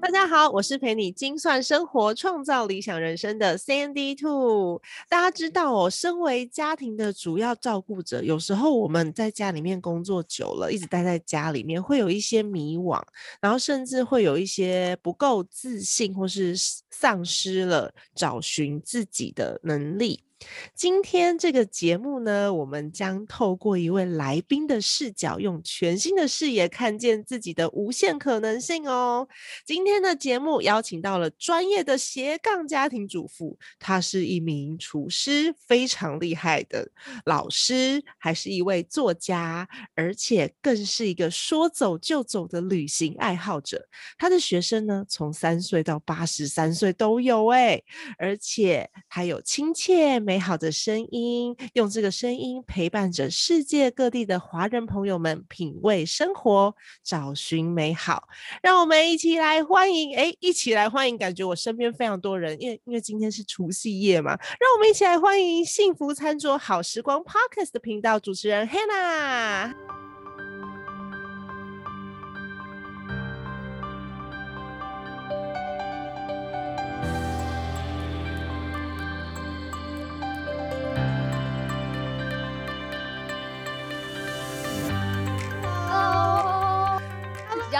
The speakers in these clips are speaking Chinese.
大家好，我是陪你精算生活、创造理想人生的 Sandy Two。大家知道哦，身为家庭的主要照顾者，有时候我们在家里面工作久了，一直待在家里面，会有一些迷惘，然后甚至会有一些不够自信，或是丧失了找寻自己的能力。今天这个节目呢，我们将透过一位来宾的视角，用全新的视野看见自己的无限可能性哦。今天的节目邀请到了专业的斜杠家庭主妇，她是一名厨师，非常厉害的老师，还是一位作家，而且更是一个说走就走的旅行爱好者。她的学生呢，从三岁到八十三岁都有哎，而且还有亲切。美好的声音，用这个声音陪伴着世界各地的华人朋友们品味生活，找寻美好。让我们一起来欢迎，哎，一起来欢迎！感觉我身边非常多人，因为因为今天是除夕夜嘛，让我们一起来欢迎幸福餐桌好时光 Podcast 的频道主持人 Hannah。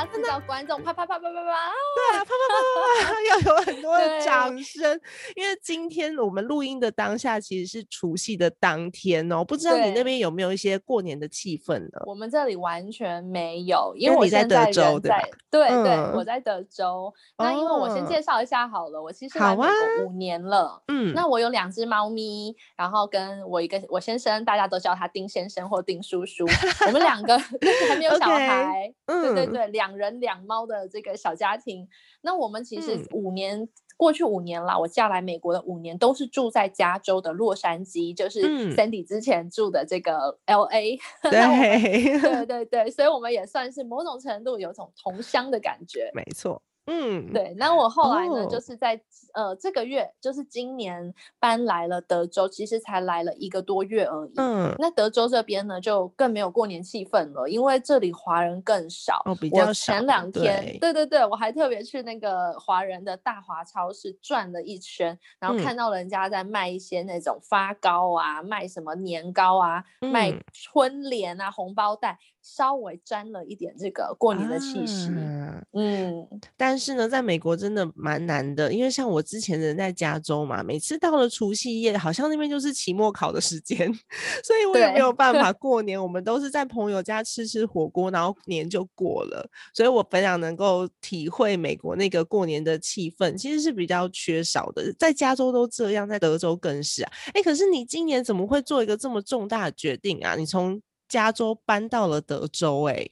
制造观众啪啪啪啪啪啪，对啊，啪啪啪啪啪，要有很多的掌声，因为今天我们录音的当下其实是除夕的当天哦，不知道你那边有没有一些过年的气氛呢？我们这里完全没有，因为我在德州，对对对，我？在德州。那因为我先介绍一下好了，我其实来美国五年了，嗯，那我有两只猫咪，然后跟我一个我先生，大家都叫他丁先生或丁叔叔，我们两个 还没有小孩，对对对，两。人两猫的这个小家庭，那我们其实五年过去五年了，我嫁来美国的五年都是住在加州的洛杉矶，就是 Sandy 之前住的这个 L A。对对对对，所以我们也算是某种程度有种同乡的感觉。没错。嗯，对，那我后来呢，就是在呃这个月，就是今年搬来了德州，其实才来了一个多月而已。嗯，那德州这边呢，就更没有过年气氛了，因为这里华人更少。哦，比较少。前两天，对对对，我还特别去那个华人的大华超市转了一圈，然后看到人家在卖一些那种发糕啊，卖什么年糕啊，卖春联啊，红包袋。稍微沾了一点这个过年的气息，嗯，但是呢，在美国真的蛮难的，因为像我之前人在加州嘛，每次到了除夕夜，好像那边就是期末考的时间，所以我也没有办法 过年。我们都是在朋友家吃吃火锅，然后年就过了。所以我非常能够体会美国那个过年的气氛，其实是比较缺少的。在加州都这样，在德州更是啊。哎，可是你今年怎么会做一个这么重大的决定啊？你从加州搬到了德州，哎，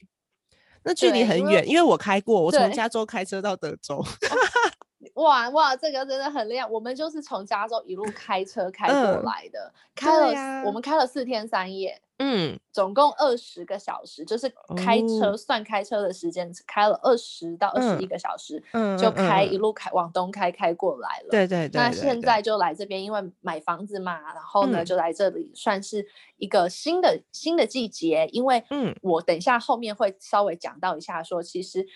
那距离很远，因为我开过，我从加州开车到德州。哇哇，这个真的很厉害！我们就是从加州一路开车开过来的，开了我们开了四天三夜。嗯，总共二十个小时，就是开车算开车的时间，开了二十到二十一个小时，嗯，就开一路开往东开开过来了。对对对。那现在就来这边，因为买房子嘛，然后呢就来这里，算是一个新的新的季节。因为嗯，我等一下后面会稍微讲到一下，说其实。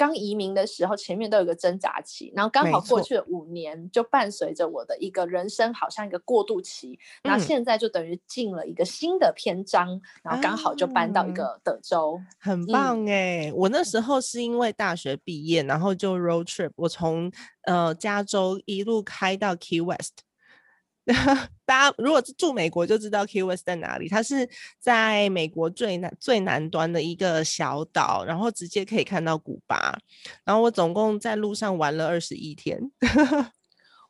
刚移民的时候，前面都有个挣扎期，然后刚好过去了五年，就伴随着我的一个人生，好像一个过渡期。那现在就等于进了一个新的篇章，然后刚好就搬到一个德州，很棒哎！我那时候是因为大学毕业，然后就 road trip，我从呃加州一路开到 Key West。大家如果住美国就知道 Key West 在哪里，它是在美国最南最南端的一个小岛，然后直接可以看到古巴。然后我总共在路上玩了二十一天。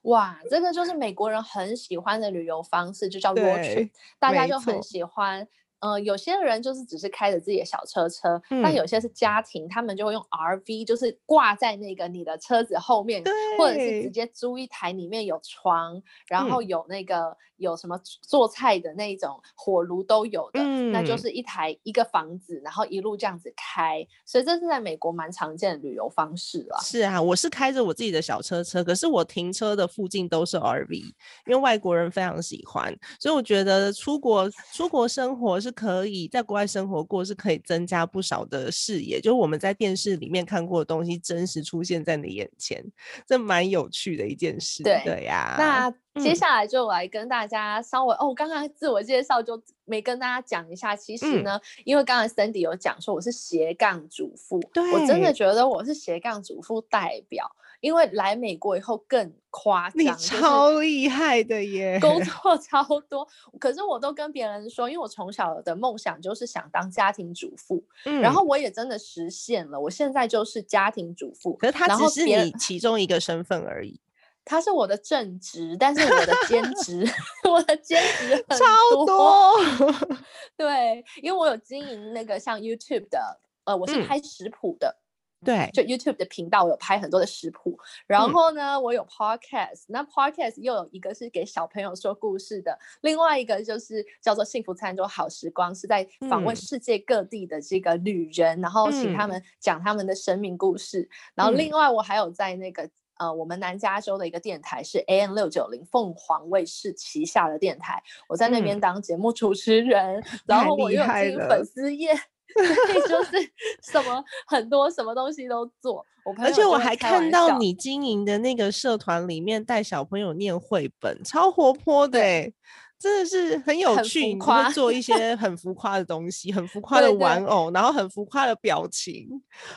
哇，这个就是美国人很喜欢的旅游方式，就叫 road trip，大家就很喜欢。呃，有些人就是只是开着自己的小车车，但有些是家庭，他们就会用 RV，就是挂在那个你的车子后面，或者是直接租一台，里面有床，然后有那个有什么做菜的那种火炉都有的，那就是一台一个房子，然后一路这样子开，所以这是在美国蛮常见的旅游方式了。是啊，我是开着我自己的小车车，可是我停车的附近都是 RV，因为外国人非常喜欢，所以我觉得出国出国生活是。可以在国外生活过，是可以增加不少的视野。就是我们在电视里面看过的东西，真实出现在你眼前，这蛮有趣的一件事。对呀，那接下来就来跟大家稍微哦，刚刚自我介绍就没跟大家讲一下。其实呢，因为刚才 Cindy 有讲说我是斜杠主妇，我真的觉得我是斜杠主妇代表。因为来美国以后更夸张，你超厉害的耶，工作 超多。可是我都跟别人说，因为我从小的梦想就是想当家庭主妇，然后我也真的实现了。我现在就是家庭主妇，可是他只是你其中一个身份而已。他是我的正职，但是我的兼职，我的兼职超多。对，因为我有经营那个像 YouTube 的，呃，我是拍食谱的。对，就 YouTube 的频道，我有拍很多的食谱，然后呢，我有 Podcast，那 Podcast 又有一个是给小朋友说故事的，另外一个就是叫做幸福餐桌好时光，是在访问世界各地的这个旅人，然后请他们讲他们的生命故事，然后另外我还有在那个呃我们南加州的一个电台是 AM 六九零凤凰卫视旗下的电台，我在那边当节目主持人，然后我又进粉丝页。就是什么很多什么东西都做，而且我还看到你经营的那个社团里面带小朋友念绘本，超活泼的，真的是很有趣。你会做一些 很浮夸的东西，很浮夸的玩偶，然后很浮夸的表情，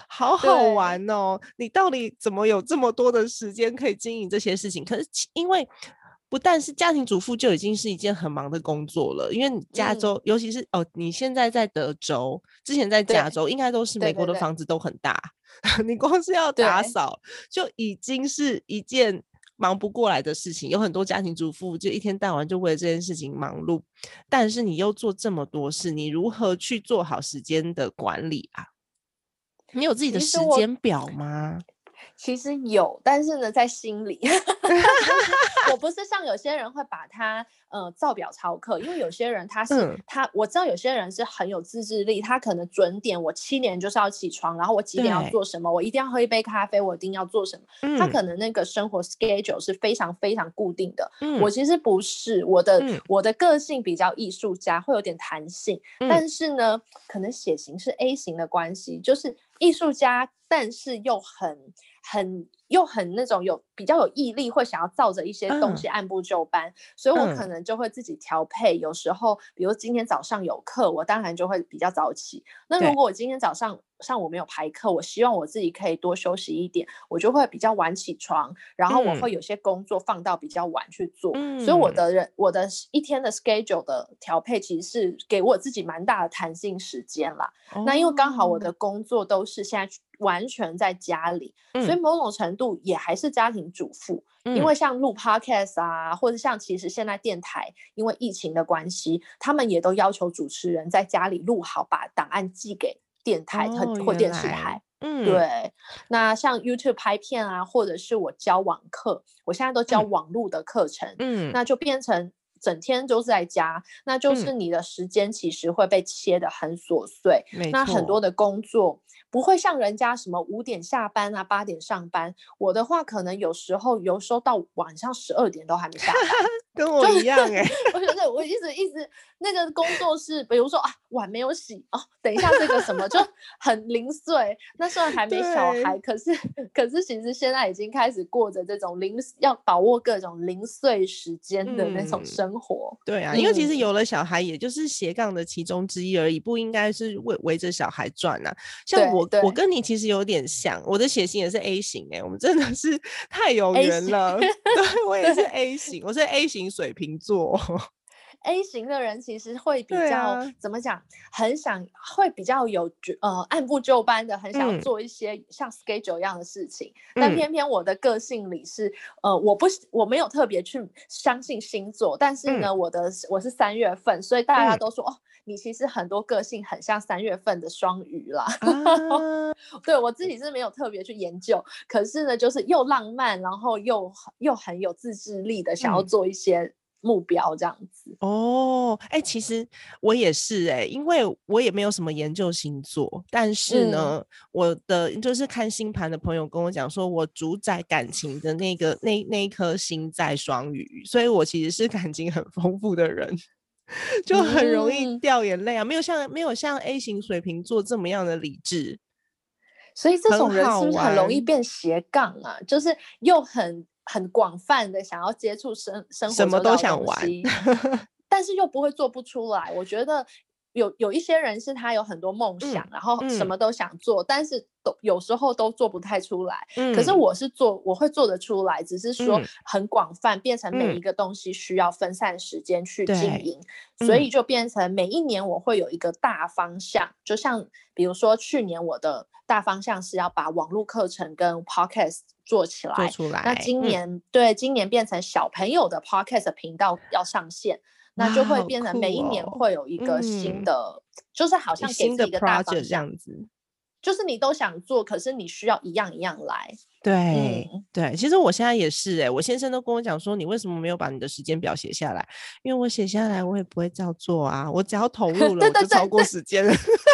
好好玩哦！你到底怎么有这么多的时间可以经营这些事情？可是因为。不但是家庭主妇就已经是一件很忙的工作了，因为你加州，尤其是哦，你现在在德州，之前在加州，应该都是美国的房子都很大，你光是要打扫就已经是一件忙不过来的事情。有很多家庭主妇就一天到晚就为了这件事情忙碌，但是你又做这么多事，你如何去做好时间的管理啊？你有自己的时间表吗？其实有，但是呢，在心里，我不是像有些人会把它呃照表操课，因为有些人他是他，我知道有些人是很有自制力，他可能准点，我七点就是要起床，然后我几点要做什么，我一定要喝一杯咖啡，我一定要做什么，他可能那个生活 schedule 是非常非常固定的。我其实不是，我的我的个性比较艺术家，会有点弹性，但是呢，可能血型是 A 型的关系，就是艺术家，但是又很。很又很那种有比较有毅力，会想要照着一些东西按部就班，所以我可能就会自己调配。有时候，比如今天早上有课，我当然就会比较早起。那如果我今天早上上午没有排课，我希望我自己可以多休息一点，我就会比较晚起床，然后我会有些工作放到比较晚去做。所以我的人我的一天的 schedule 的调配其实是给我自己蛮大的弹性时间啦。那因为刚好我的工作都是现在。完全在家里，所以某种程度也还是家庭主妇。因为像录 podcast 啊，或者像其实现在电台，因为疫情的关系，他们也都要求主持人在家里录好，把档案寄给电台或电视台。嗯，对。那像 YouTube 拍片啊，或者是我教网课，我现在都教网络的课程。嗯，那就变成整天都是在家，那就是你的时间其实会被切的很琐碎。那很多的工作。不会像人家什么五点下班啊，八点上班。我的话，可能有时候有时候到晚上十二点都还没下班，跟我一样哎。我觉得我一直一直那个工作是，比如说啊，碗没有洗哦，等一下这个什么就很零碎。那虽然还没小孩，可是可是其实现在已经开始过着这种零要把握各种零碎时间的那种生活。对啊，因为其实有了小孩，也就是斜杠的其中之一而已，不应该是围围着小孩转啊。像我。我跟你其实有点像，我的血型也是 A 型哎，我们真的是 太有缘了。对，我也是 A 型，我是 A 型水瓶座。A 型的人其实会比较怎么讲，很想会比较有呃按部就班的，很想做一些像 schedule 一样的事情。但偏偏我的个性里是呃，我不我没有特别去相信星座，但是呢，我的我是三月份，所以大家都说哦。你其实很多个性很像三月份的双鱼啦。对我自己是没有特别去研究，可是呢，就是又浪漫，然后又又很有自制力的，想要做一些。目标这样子哦，哎，其实我也是哎，因为我也没有什么研究星座，但是呢，我的就是看星盘的朋友跟我讲说，我主宰感情的那个那那一颗星在双鱼，所以我其实是感情很丰富的人，就很容易掉眼泪啊，没有像没有像 A 型水瓶座这么样的理智，所以这种人是不是很容易变斜杠啊？就是又很。很广泛的想要接触生生活，什么都想玩，但是又不会做不出来。我觉得有有一些人是他有很多梦想，然后什么都想做，但是都有时候都做不太出来。可是我是做，我会做得出来，只是说很广泛，变成每一个东西需要分散时间去经营，所以就变成每一年我会有一个大方向。就像比如说去年我的大方向是要把网络课程跟 podcast。做起来，做出来。那今年对今年变成小朋友的 podcast 频道要上线，那就会变成每一年会有一个新的，就是好像给自己一个大方向这样子。就是你都想做，可是你需要一样一样来。对对，其实我现在也是哎，我先生都跟我讲说，你为什么没有把你的时间表写下来？因为我写下来我也不会照做啊，我只要投入了，我就超过时间了。对对对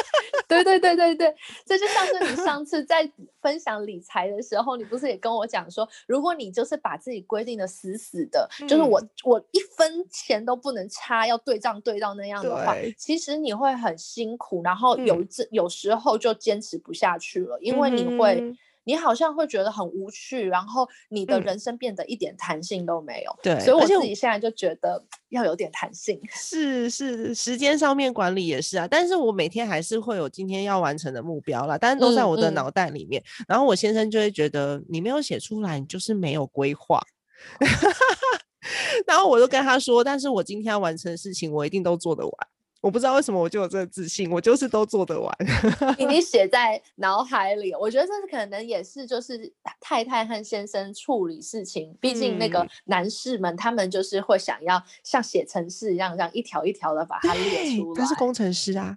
对对对对对，这就像是你上次在分享理财的时候，你不是也跟我讲说，如果你就是把自己规定的死死的，就是我我一分钱都不能差，要对账对到那样的话，其实你会很辛苦，然后有这有时候就坚持不下去了，因为你会。你好像会觉得很无趣，然后你的人生变得一点弹性都没有。对，所以我自己现在就觉得要有点弹性。是是，时间上面管理也是啊。但是我每天还是会有今天要完成的目标啦，但是都在我的脑袋里面。然后我先生就会觉得你没有写出来，你就是没有规划。然后我就跟他说，但是我今天要完成的事情，我一定都做得完。我不知道为什么我就有这个自信，我就是都做得完。已经 写在脑海里，我觉得这是可能也是就是太太和先生处理事情，毕竟那个男士们他们就是会想要像写程式一样，这样一条一条的把它列出来。他是工程师啊。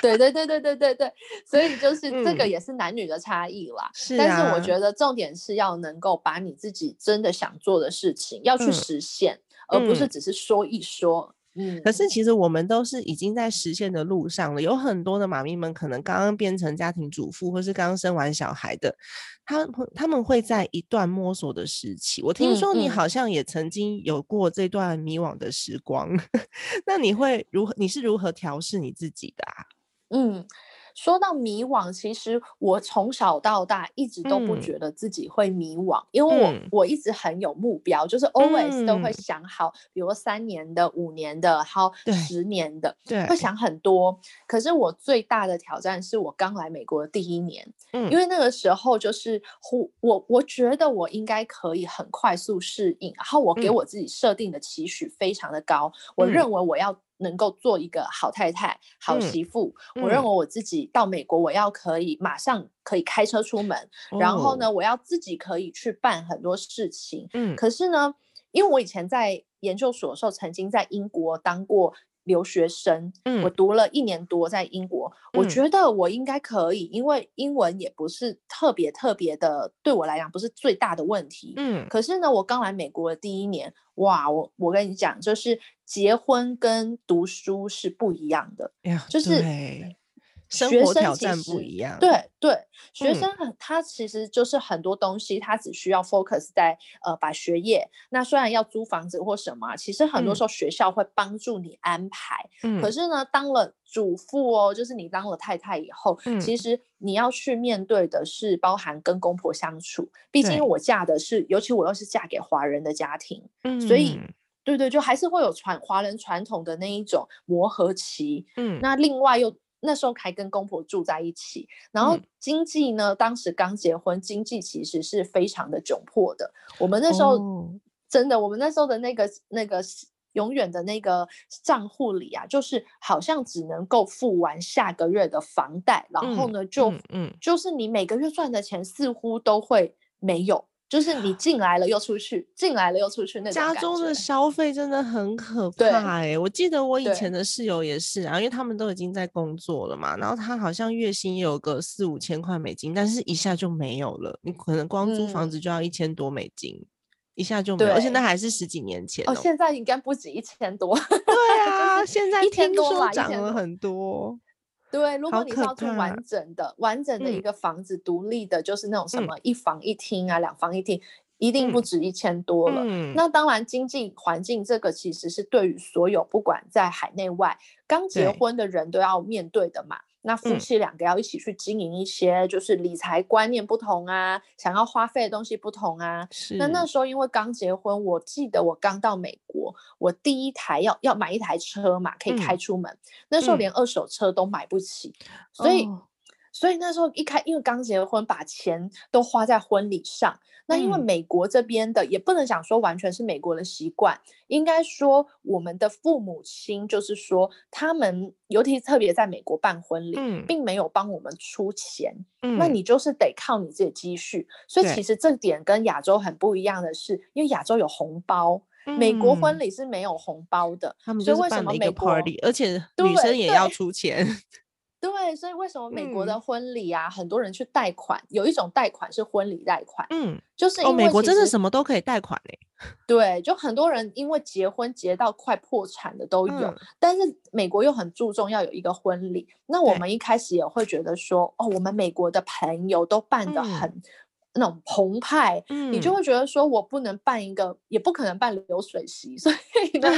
对对对对对对对，所以就是这个也是男女的差异啦。是，但是我觉得重点是要能够把你自己真的想做的事情要去实现，而不是只是说一说。嗯，可是其实我们都是已经在实现的路上了。有很多的妈咪们可能刚刚变成家庭主妇，或是刚刚生完小孩的，他他们会在一段摸索的时期。我听说你好像也曾经有过这段迷惘的时光，那你会如何？你是如何调试你自己的啊？嗯。说到迷惘，其实我从小到大一直都不觉得自己会迷惘，因为我我一直很有目标，就是 always 都会想好，比如三年的、五年的，还有十年的，对，会。想很多。可是我最大的挑战是我刚来美国的第一年，嗯，因为那个时候就是我我我觉得我应该可以很快速适应，然后我给我自己设定的期许非常的高，我认为我要。能够做一个好太太、好媳妇，我认为我自己到美国，我要可以马上可以开车出门，然后呢，我要自己可以去办很多事情。嗯，可是呢，因为我以前在研究所的时候，曾经在英国当过。留学生，嗯，我读了一年多在英国，我觉得我应该可以，因为英文也不是特别特别的，对我来讲不是最大的问题，嗯。可是呢，我刚来美国的第一年，哇，我我跟你讲，就是结婚跟读书是不一样的，就是。生活挑战不一样，对对，学生很他其实就是很多东西，他只需要 focus 在呃把学业。那虽然要租房子或什么，其实很多时候学校会帮助你安排。嗯，可是呢，当了主妇哦，就是你当了太太以后，其实你要去面对的是包含跟公婆相处。毕竟我嫁的是，尤其我又是嫁给华人的家庭，嗯，所以对对，就还是会有传华人传统的那一种磨合期。嗯，那另外又。那时候还跟公婆住在一起，然后经济呢，当时刚结婚，经济其实是非常的窘迫的。我们那时候真的，我们那时候的那个那个永远的那个账户里啊，就是好像只能够付完下个月的房贷，然后呢，就嗯，就是你每个月赚的钱似乎都会没有。就是你进来了又出去，进来了又出去那种家中的消费真的很可怕哎！我记得我以前的室友也是啊，因为他们都已经在工作了嘛，然后他好像月薪有个四五千块美金，但是一下就没有了。你可能光租房子就要一千多美金，一下就没有，而且那还是十几年前哦。现在应该不止一千多。对啊，现在听说涨了很多。对，如果你是要住完整的、完整的一个房子，独立的，就是那种什么一房一厅啊、两房一厅，一定不止一千多了。那当然，经济环境这个其实是对于所有不管在海内外刚结婚的人都要面对的嘛。那夫妻两个要一起去经营一些，就是理财观念不同啊，想要花费的东西不同啊。是。那那时候因为刚结婚，我记得我刚到美国，我第一台要要买一台车嘛，可以开出门。那时候连二手车都买不起，所以所以那时候一开，因为刚结婚，把钱都花在婚礼上。那因为美国这边的也不能讲说完全是美国的习惯，应该说我们的父母亲就是说他们尤其特别在美国办婚礼，并没有帮我们出钱，那你就是得靠你自己积蓄。所以其实这点跟亚洲很不一样的是，因为亚洲有红包，美国婚礼是没有红包的。他们就是办了一个 party，而且女生也要出钱。对，所以为什么美国的婚礼啊，很多人去贷款？有一种贷款是婚礼贷款，嗯，就是哦，美国真的什么都可以贷款嘞。对，就很多人因为结婚结到快破产的都有，但是美国又很注重要有一个婚礼。那我们一开始也会觉得说，哦，我们美国的朋友都办的很。那种澎湃你就会觉得说我不能办一个也不可能办流水席。所以呢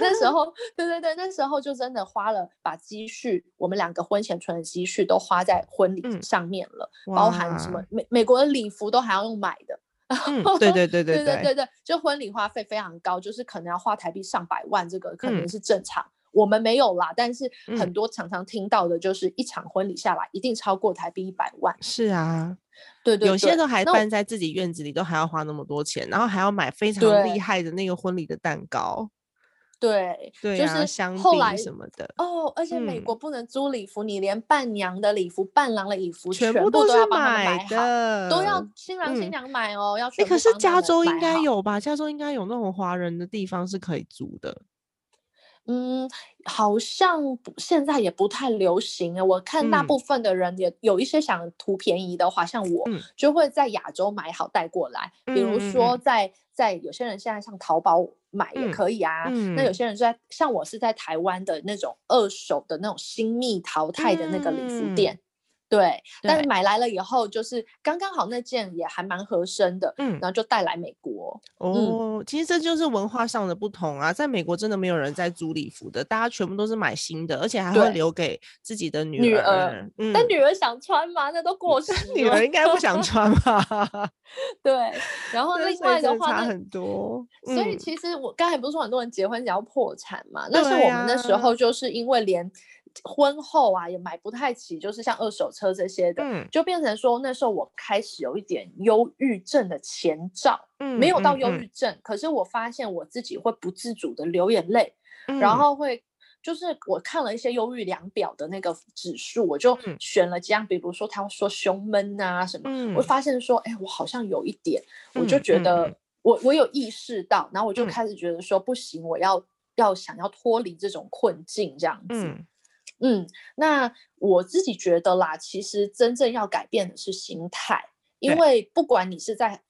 那时候对对对那时候就真的花了把积蓄我们两个婚前存的积蓄都花在婚礼上面了包含什么美美国的礼服都还要用买的。对对对对对对就婚礼花费非常高就是可能要花台币上百万这个可能是正常。我们没有啦但是很多常常听到的就是一场婚礼下来一定超过台币一百万。是啊对对，有些都还办在自己院子里，都还要花那么多钱，然后还要买非常厉害的那个婚礼的蛋糕。对，就是香来什么的哦。而且美国不能租礼服，你连伴娘的礼服、伴郎的礼服全部都要买的，都要新郎新娘买哦。要哎，可是加州应该有吧？加州应该有那种华人的地方是可以租的。嗯，好像现在也不太流行啊。我看大部分的人也有一些想图便宜的话，像我就会在亚洲买好带过来。比如说，在在有些人现在上淘宝买也可以啊。那有些人在像我是在台湾的那种二手的那种新密淘汰的那个礼服店。对，但是买来了以后，就是刚刚好那件也还蛮合身的，嗯，然后就带来美国。哦，其实这就是文化上的不同啊，在美国真的没有人在租礼服的，大家全部都是买新的，而且还会留给自己的女儿。嗯，但女儿想穿吗？那都过时。女儿应该不想穿吧？对，然后另外的话，差很多。所以其实我刚才不是说很多人结婚想要破产嘛？那是我们那时候就是因为连。婚后啊，也买不太起，就是像二手车这些的，就变成说那时候我开始有一点忧郁症的前兆，没有到忧郁症，可是我发现我自己会不自主的流眼泪，然后会就是我看了一些忧郁量表的那个指数，我就选了几样，比如说他说胸闷啊什么，我发现说，哎，我好像有一点，我就觉得我我有意识到，然后我就开始觉得说不行，我要要想要脱离这种困境这样子。嗯，那我自己觉得啦，其实真正要改变的是心态，因为不管你是在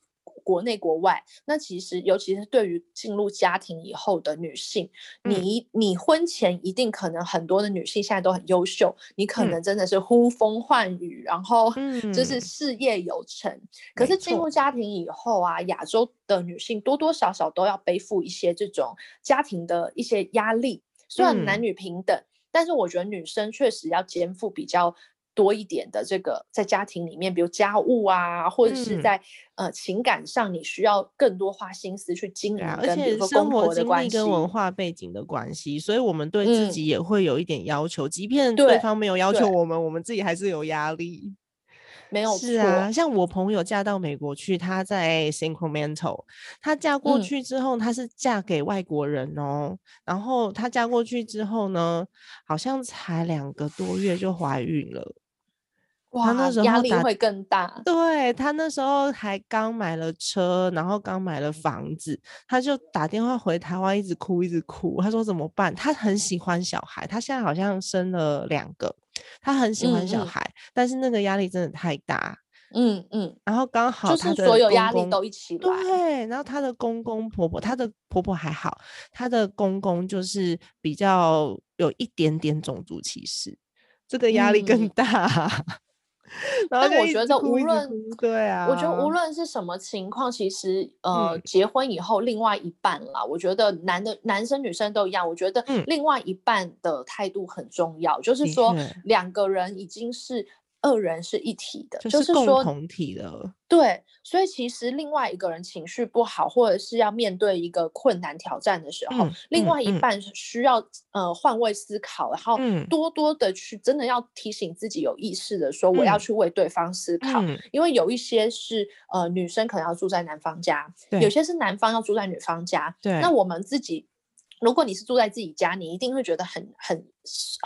国内国外，那其实尤其是对于进入家庭以后的女性，你你婚前一定可能很多的女性现在都很优秀，你可能真的是呼风唤雨，然后就是。事业有成。可是进入家庭以后啊，亚洲的女性多多少少都要背负一些这种家庭的一些压力，虽然男女平等。但是我觉得女生确实要肩负比较多一点的这个，在家庭里面，比如家务啊，或者是在呃情感上，你需要更多花心思去经营，而且生活经历跟文化背景的关系，所以我们对自己也会有一点要求，即便对方没有要求我们，我们自己还是有压力。没有是啊，像我朋友嫁到美国去，她在 Sacramento，她嫁过去之后，她是嫁给外国人哦。然后她嫁过去之后呢，好像才两个多月就怀孕了。哇，那时候压力会更大。对他那时候还刚买了车，然后刚买了房子，他就打电话回台湾，一直哭，一直哭。他说怎么办？他很喜欢小孩，他现在好像生了两个，他很喜欢小孩，但是那个压力真的太大。嗯嗯，然后刚好就是所有压力都一起来。对，然后他的公公婆婆，他的婆婆还好，他的公公就是比较有一点点种族歧视，这个压力更大。但我觉得无论对啊，我觉得无论是什么情况，其实呃，结婚以后另外一半啦，我觉得男的男生女生都一样，我觉得另外一半的态度很重要，就是说两个人已经是。二人是一体的，就是共同体的。对，所以其实另外一个人情绪不好，或者是要面对一个困难挑战的时候，另外一半需要呃换位思考，然后多多的去真的要提醒自己有意识的说，我要去为对方思考，因为有一些是呃女生可能要住在男方家，有些是男方要住在女方家，对，那我们自己。如果你是住在自己家，你一定会觉得很很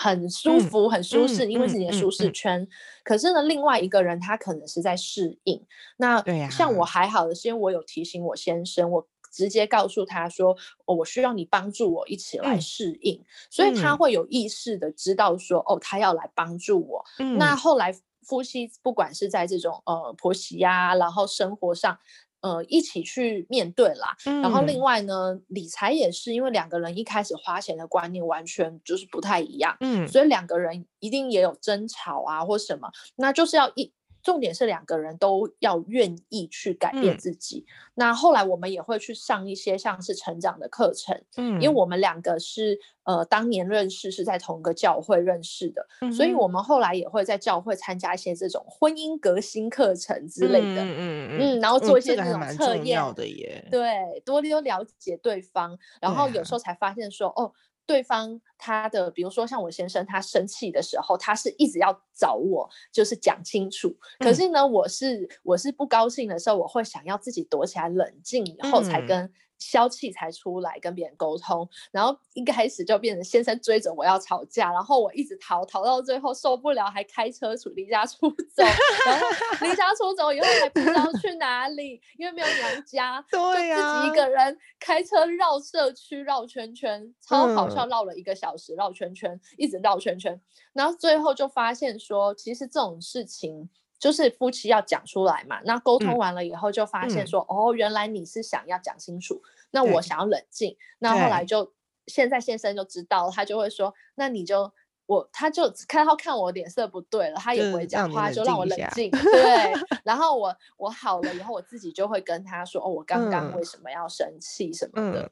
很舒服、很舒适，因为是你的舒适圈。可是呢，另外一个人他可能是在适应。那像我还好的是，因为我有提醒我先生，我直接告诉他说，我需要你帮助我一起来适应，所以他会有意识的知道说，哦，他要来帮助我。那后来夫妻不管是在这种呃婆媳呀，然后生活上。呃，一起去面对啦。然后另外呢，理财也是，因为两个人一开始花钱的观念完全就是不太一样，嗯，所以两个人一定也有争吵啊，或什么，那就是要一。重点是两个人都要愿意去改变自己。那后来我们也会去上一些像是成长的课程，嗯，因为我们两个是呃当年认识是在同一个教会认识的，所以我们后来也会在教会参加一些这种婚姻革新课程之类的，嗯。嗯嗯，然后做一些这种测验的耶，对，多多了解对方，然后有时候才发现说哦。对方他的，比如说像我先生，他生气的时候，他是一直要找我，就是讲清楚。可是呢，我是我是不高兴的时候，我会想要自己躲起来冷静，以后才跟。消气才出来跟别人沟通，然后一开始就变成先生追着我要吵架，然后我一直逃，逃到最后受不了，还开车出离家出走，然后离家出走以后还不知道去哪里，因为没有娘家，对呀，自己一个人开车绕社区绕圈圈，超好笑，绕了一个小时绕圈圈，一直绕圈圈，然后最后就发现说，其实这种事情。就是夫妻要讲出来嘛，那沟通完了以后就发现说，哦，原来你是想要讲清楚，那我想要冷静，那后来就现在先生就知道了，他就会说，那你就我他就看到看我脸色不对了，他也不会讲话，就让我冷静，对，然后我我好了以后，我自己就会跟他说，哦，我刚刚为什么要生气什么的，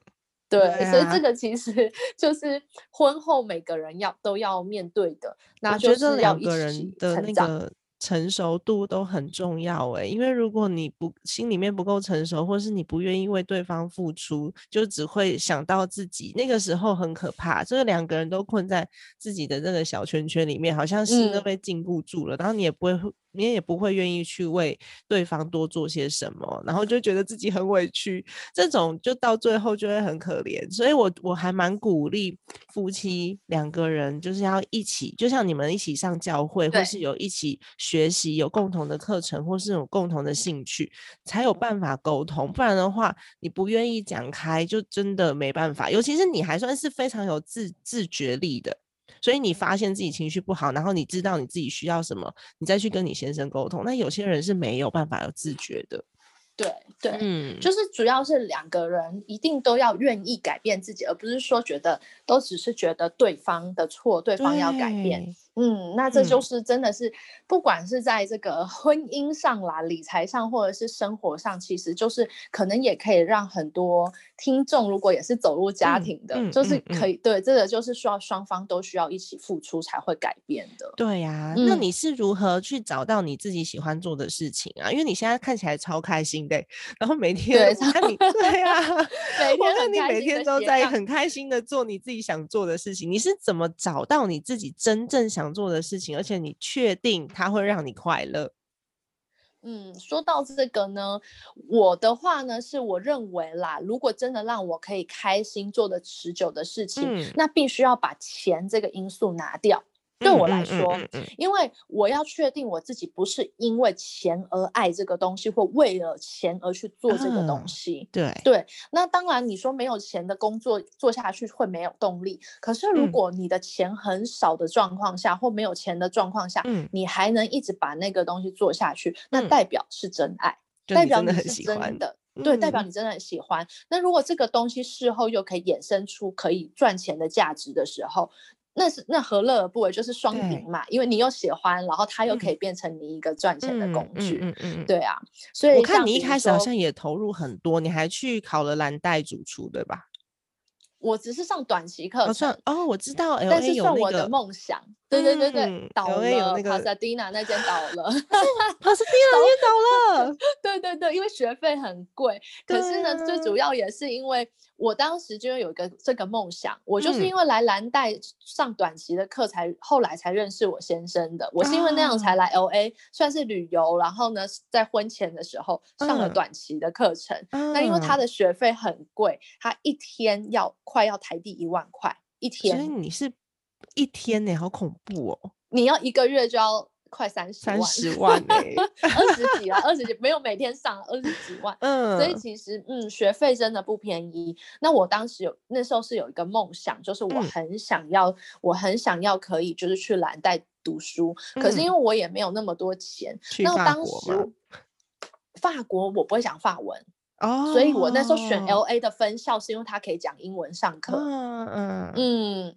对，所以这个其实 就是婚后每个人要都要面对的，那就是要一起成长。成熟度都很重要诶，因为如果你不心里面不够成熟，或是你不愿意为对方付出，就只会想到自己，那个时候很可怕。这个两个人都困在自己的这个小圈圈里面，好像心都被禁锢住了，然后你也不会。你也不会愿意去为对方多做些什么，然后就觉得自己很委屈，这种就到最后就会很可怜。所以，我我还蛮鼓励夫妻两个人就是要一起，就像你们一起上教会，或是有一起学习，有共同的课程，或是有共同的兴趣，才有办法沟通。不然的话，你不愿意讲开，就真的没办法。尤其是你还算是非常有自自觉力的。所以你发现自己情绪不好，然后你知道你自己需要什么，你再去跟你先生沟通。那有些人是没有办法有自觉的。对对，嗯，就是主要是两个人一定都要愿意改变自己，而不是说觉得都只是觉得对方的错，对方要改变。嗯，那这就是真的是，不管是在这个婚姻上啦、理财上，或者是生活上，其实就是可能也可以让很多听众，如果也是走入家庭的，就是可以对这个就是需要双方都需要一起付出才会改变的。对呀，那你是如何去找到你自己喜欢做的事情啊？因为你现在看起来超开心的，然后每天看你对呀，每天看你每天都在很开心的做你自己想做的事情，你是怎么找到你自己真正想？想做的事情，而且你确定它会让你快乐。嗯，说到这个呢，我的话呢，是我认为啦，如果真的让我可以开心做的持久的事情，那必须要把钱这个因素拿掉。对我来说，因为我要确定我自己不是因为钱而爱这个东西，或为了钱而去做这个东西。对对，那当然你说没有钱的工作做下去会没有动力。可是如果你的钱很少的状况下，或没有钱的状况下，你还能一直把那个东西做下去，那代表是真爱，代表你是真的。对，代表你真的很喜欢。那如果这个东西事后又可以衍生出可以赚钱的价值的时候，那是那何乐而不为？就是双赢嘛，因为你又喜欢，然后它又可以变成你一个赚钱的工具。嗯嗯嗯，对啊。所以我看你一开始好像也投入很多，你还去考了蓝带主厨，对吧？我只是上短期课算哦，我知道，但是算我的梦想。对对对对，倒了，帕萨蒂娜那间倒了，帕萨蒂娜那间倒了。对对对，因为学费很贵。可是呢，最主要也是因为我当时就有一个这个梦想，我就是因为来蓝带上短期的课，才后来才认识我先生的。我是因为那样才来 L A，算是旅游。然后呢，在婚前的时候上了短期的课程。那因为他的学费很贵，他一天要快要台币一万块一天。所以你是。一天呢，好恐怖哦！你要一个月就要快三十万，三十万哎，二十几啊，二十几没有每天上二十几万，嗯，所以其实嗯，学费真的不便宜。那我当时有那时候是有一个梦想，就是我很想要，我很想要可以就是去蓝带读书，可是因为我也没有那么多钱。那当时法国我不会讲法文哦，所以我那时候选 L A 的分校是因为他可以讲英文上课，嗯嗯嗯。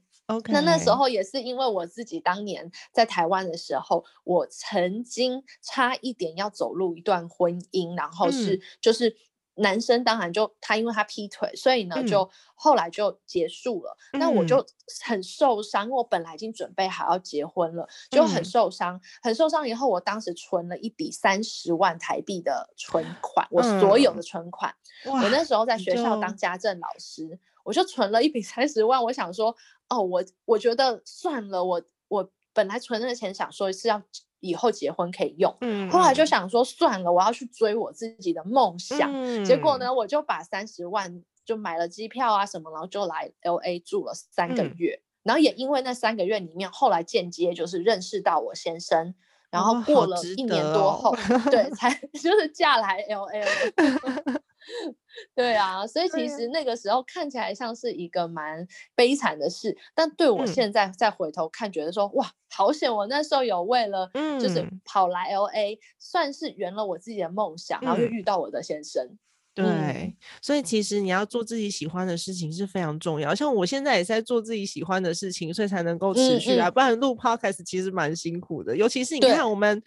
那那时候也是因为我自己当年在台湾的时候，我曾经差一点要走入一段婚姻，然后是就是男生当然就他因为他劈腿，所以呢就后来就结束了。那我就很受伤，因为我本来已经准备好要结婚了，就很受伤，很受伤。以后我当时存了一笔三十万台币的存款，我所有的存款，我那时候在学校当家政老师。我就存了一笔三十万，我想说，哦，我我觉得算了，我我本来存那个钱想说是要以后结婚可以用，嗯，后来就想说算了，我要去追我自己的梦想，结果呢，我就把三十万就买了机票啊什么，然后就来 L A 住了三个月，然后也因为那三个月里面，后来间接就是认识到我先生，然后过了一年多后，对，才 就是嫁来 L A。对啊，所以其实那个时候看起来像是一个蛮悲惨的事，但对我现在再回头看，觉得说哇，好险！我那时候有为了，就是跑来 L A，算是圆了我自己的梦想，然后又遇到我的先生。对，所以其实你要做自己喜欢的事情是非常重要。像我现在也在做自己喜欢的事情，所以才能够持续啊，不然录 Podcast 其实蛮辛苦的，尤其是你看我们。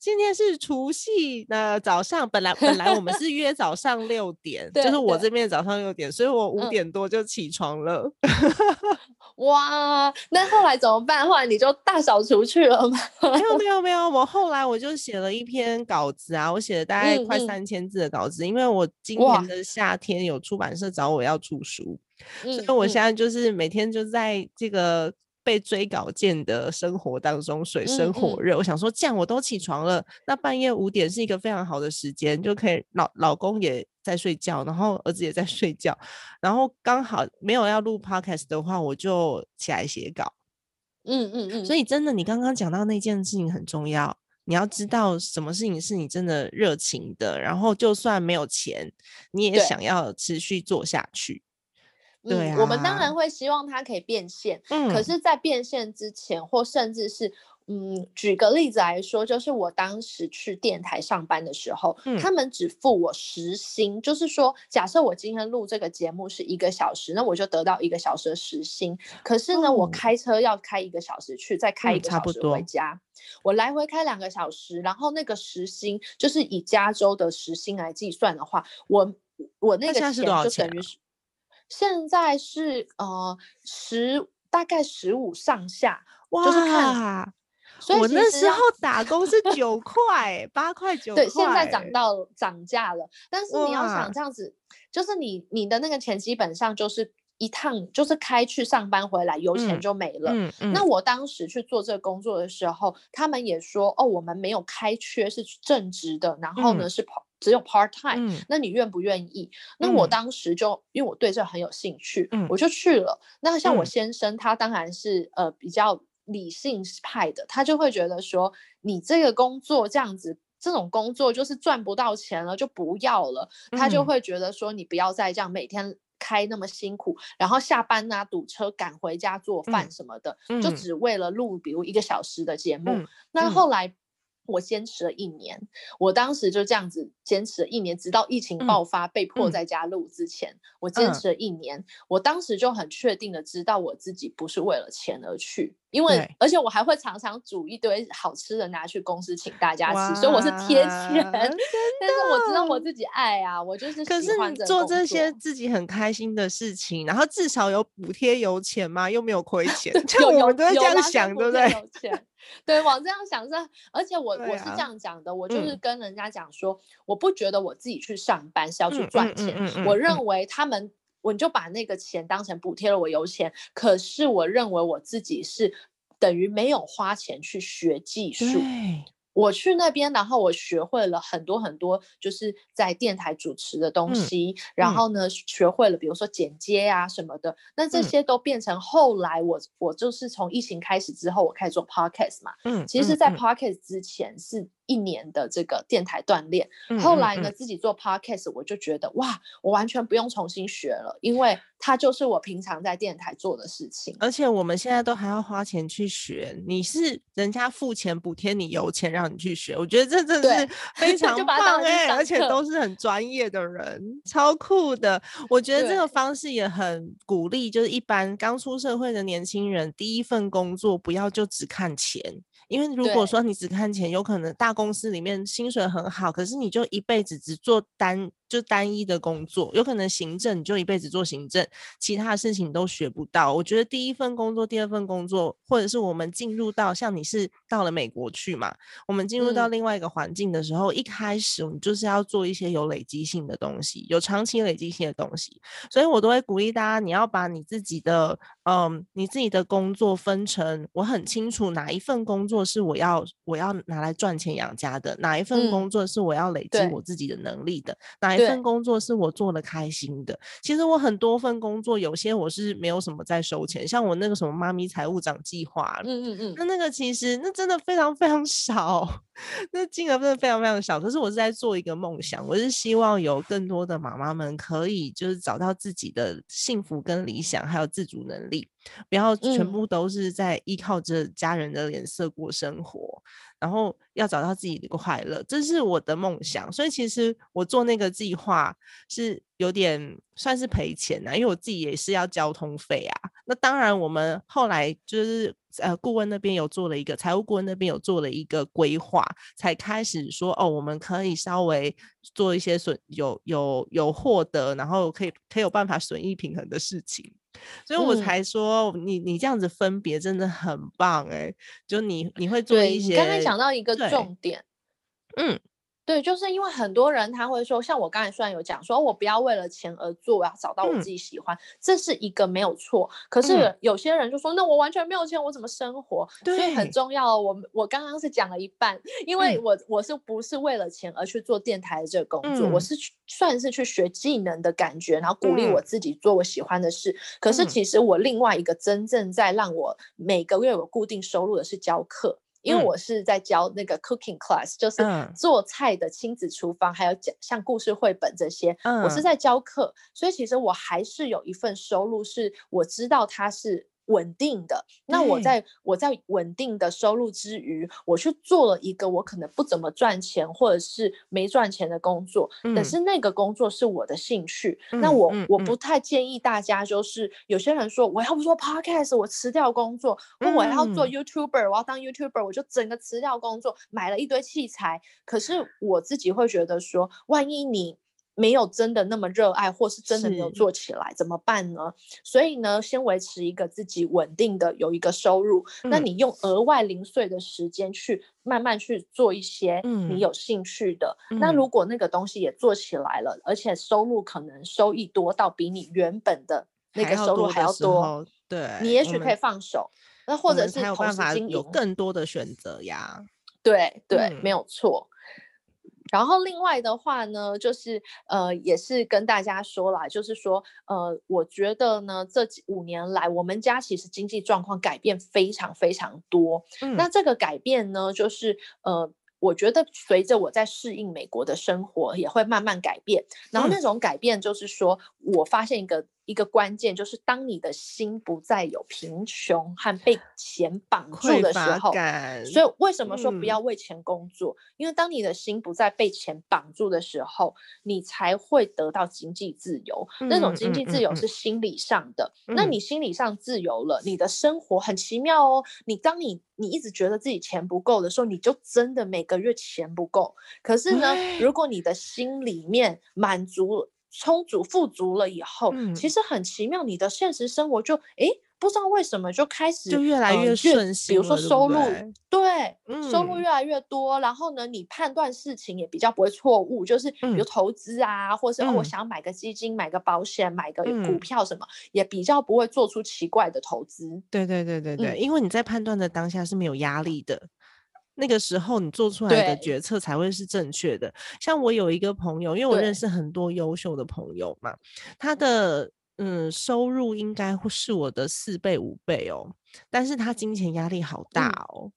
今天是除夕，那早上本来本来我们 是约早上六点，就是我这边早上六点，所以我五点多就起床了。哇，那后来怎么办？后来你就大扫除去了吗？没有没有没有，我后来我就写了一篇稿子啊，我写了大概快三千字的稿子，因为我今年的夏天有出版社找我要出书，所以我现在就是每天就在这个。被追稿件的生活当中水深火热，我想说这样我都起床了，那半夜五点是一个非常好的时间，就可以老老公也在睡觉，然后儿子也在睡觉，然后刚好没有要录 podcast 的话，我就起来写稿。嗯嗯嗯，所以真的，你刚刚讲到那件事情很重要，你要知道什么事情是你真的热情的，然后就算没有钱，你也想要持续做下去。对，我们当然会希望它可以变现，嗯，可是，在变现之前，或甚至是，嗯，举个例子来说，就是我当时去电台上班的时候，他们只付我时薪，就是说，假设我今天录这个节目是一个小时，那我就得到一个小时的时薪。可是呢，我开车要开一个小时去，再开一个小时回家，我来回开两个小时，然后那个时薪就是以加州的时薪来计算的话，我我那个钱就等于是。现在是呃十大概十五上下，就是看，所以我那时候打工是九块八块 九，对，现在涨到涨价了。但是你要想这样子，就是你你的那个钱基本上就是一趟就是开去上班回来，油钱就没了。嗯嗯。那我当时去做这个工作的时候，他们也说哦，我们没有开缺是正职的，然后呢是跑。只有 part time，那你愿不愿意？那我当时就因为我对这很有兴趣，我就去了。那像我先生，他当然是呃比较理性派的，他就会觉得说，你这个工作这样子，这种工作就是赚不到钱了，就不要了。他就会觉得说，你不要再这样每天开那么辛苦，然后下班呢堵车赶回家做饭什么的，就只为了录比如一个小时的节目。那后来。我坚持了一年，我当时就这样子坚持了一年，直到疫情爆发，被迫在家录之前，我坚持了一年。我当时就很确定的知道我自己不是为了钱而去，因为而且我还会常常煮一堆好吃的拿去公司请大家吃，所以我是贴钱。但是我知道我自己爱啊，我就是可是你做这些自己很开心的事情，然后至少有补贴油钱嘛？又没有亏钱，就我们都会这样想，对不对？对，往这样想是，而且我我是这样讲的，我就是跟人家讲说，我不觉得我自己去上班是要去赚钱，我认为他们，我就把那个钱当成补贴了我油钱，可是我认为我自己是等于没有花钱去学技术。我去那边，然后我学会了很多很多，就是在电台主持的东西。然后呢，学会了比如说剪接啊什么的。那这些都变成后来我我就是从疫情开始之后，我开始做 podcast 嘛。嗯，其实，在 podcast 之前是。一年的这个电台锻炼，后来呢自己做 podcast，我就觉得哇，我完全不用重新学了，因为它就是我平常在电台做的事情。而且我们现在都还要花钱去学，你是人家付钱补贴你油钱让你去学，我觉得这真的是非 常棒哎，而且都是很专业的人，超酷的。我觉得这个方式也很鼓励，就是一般刚出社会的年轻人，第一份工作不要就只看钱。因为如果说你只看钱，有可能大公司里面薪水很好，可是你就一辈子只做单。就单一的工作，有可能行政你就一辈子做行政，其他的事情都学不到。我觉得第一份工作、第二份工作，或者是我们进入到像你是到了美国去嘛，我们进入到另外一个环境的时候，一开始我们就是要做一些有累积性的东西，有长期累积性的东西。所以我都会鼓励大家，你要把你自己的，嗯，你自己的工作分成，我很清楚哪一份工作是我要我要拿来赚钱养家的，哪一份工作是我要累积我自己的能力的，哪。一份工作是我做的开心的。其实我很多份工作，有些我是没有什么在收钱，像我那个什么妈咪财务长计划，嗯嗯嗯，那那个其实那真的非常非常 少，那金额真的非常非常少。可是我是在做一个梦想，我是希望有更多的妈妈们可以就是找到自己的幸福跟理想，还有自主能力，不要全部都是在依靠着家人的脸色过生活。然后要找到自己的快乐，这是我的梦想。所以其实我做那个计划是有点算是赔钱的，因为我自己也是要交通费啊。那当然，我们后来就是呃，顾问那边有做了一个财务顾问那边有做了一个规划，才开始说哦，我们可以稍微做一些损有有有获得，然后可以可以有办法损益平衡的事情。所以我才说你你这样子分别真的很棒哎，就你你会做一些。刚才讲到一个重点，嗯。对，就是因为很多人他会说，像我刚才虽然有讲说，我不要为了钱而做，我要找到我自己喜欢，这是一个没有错。可是有些人就说，那我完全没有钱，我怎么生活？所以很重要。我我刚刚是讲了一半，因为我我是不是为了钱而去做电台的这个工作？我是算是去学技能的感觉，然后鼓励我自己做我喜欢的事。可是其实我另外一个真正在让我每个月有固定收入的是教课。因为我是在教那个 cooking class，就是做菜的亲子厨房，还有讲像故事绘本这些，我是在教课，所以其实我还是有一份收入，是我知道它是。稳定的，那我在我在稳定的收入之余，我去做了一个我可能不怎么赚钱或者是没赚钱的工作，但是那个工作是我的兴趣。那我我不太建议大家，就是有些人说我要不做 podcast，我辞掉工作，或我要做 YouTuber，我要当 YouTuber，我就整个辞掉工作，买了一堆器材。可是我自己会觉得说，万一你。没有真的那么热爱，或是真的没有做起来，怎么办呢？所以呢，先维持一个自己稳定的有一个收入，那你用额外零碎的时间去慢慢去做一些你有兴趣的。那如果那个东西也做起来了，而且收入可能收益多到比你原本的那个收入还要多，对，你也许可以放手。那或者是有办法有更多的选择呀。对对，没有错。然后另外的话呢，就是呃，也是跟大家说了，就是说呃，我觉得呢，这五年来我们家其实经济状况改变非常非常多。那这个改变呢，就是呃。我觉得随着我在适应美国的生活，也会慢慢改变。然后那种改变就是说，我发现一个。一个关键就是，当你的心不再有贫穷和被钱绑住的时候，所以为什么说不要为钱工作？因为当你的心不再被钱绑住的时候，你才会得到经济自由。那种经济自由是心理上的。那你心理上自由了，你的生活很奇妙哦。你当你你一直觉得自己钱不够的时候，你就真的每个月钱不够。可是呢，如果你的心里面满足。充足富足了以后，其实很奇妙，你的现实生活就诶，不知道为什么就开始就越来越顺心。比如说收入，对，收入越来越多，然后呢，你判断事情也比较不会错误，就是比如投资啊，或是我想买个基金、买个保险、买个股票什么，也比较不会做出奇怪的投资。对对对对对，因为你在判断的当下是没有压力的。那个时候你做出来的决策才会是正确的。像我有一个朋友，因为我认识很多优秀的朋友嘛，他的嗯收入应该会是我的四倍五倍哦，但是他金钱压力好大哦。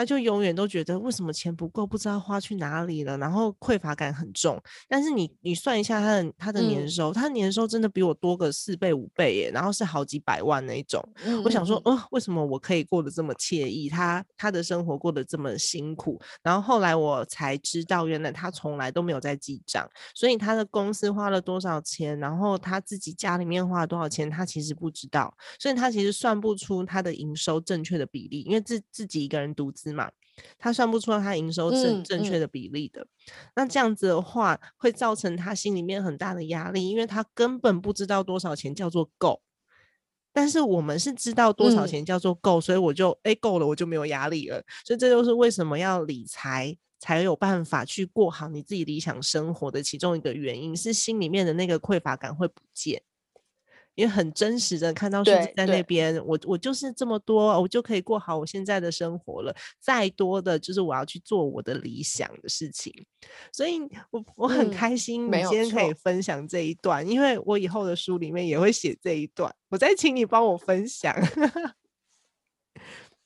他就永远都觉得为什么钱不够，不知道花去哪里了，然后匮乏感很重。但是你你算一下他的他的年收，他年收真的比我多个四倍五倍耶，然后是好几百万那种。我想说，呃，为什么我可以过得这么惬意？他他的生活过得这么辛苦。然后后来我才知道，原来他从来都没有在记账，所以他的公司花了多少钱，然后他自己家里面花了多少钱，他其实不知道，所以他其实算不出他的营收正确的比例，因为自自己一个人独资。嘛，他算不出来他营收正正确的比例的，那这样子的话会造成他心里面很大的压力，因为他根本不知道多少钱叫做够。但是我们是知道多少钱叫做够，所以我就哎够了，我就没有压力了。所以这就是为什么要理财才有办法去过好你自己理想生活的其中一个原因，是心里面的那个匮乏感会不见。也很真实的看到数字在那边，我我就是这么多，我就可以过好我现在的生活了。再多的，就是我要去做我的理想的事情。所以，我我很开心你今天可以分享这一段，因为我以后的书里面也会写这一段。我再请你帮我分享。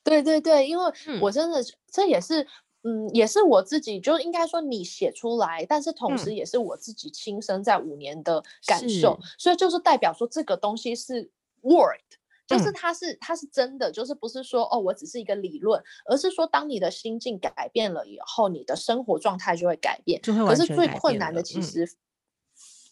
对对对，因为 我真的这也是。嗯，也是我自己，就应该说你写出来，但是同时也是我自己亲身在五年的感受，所以就是代表说这个东西是 word，就是它是它是真的，就是不是说哦我只是一个理论，而是说当你的心境改变了以后，你的生活状态就会改变。可是最困难的其实，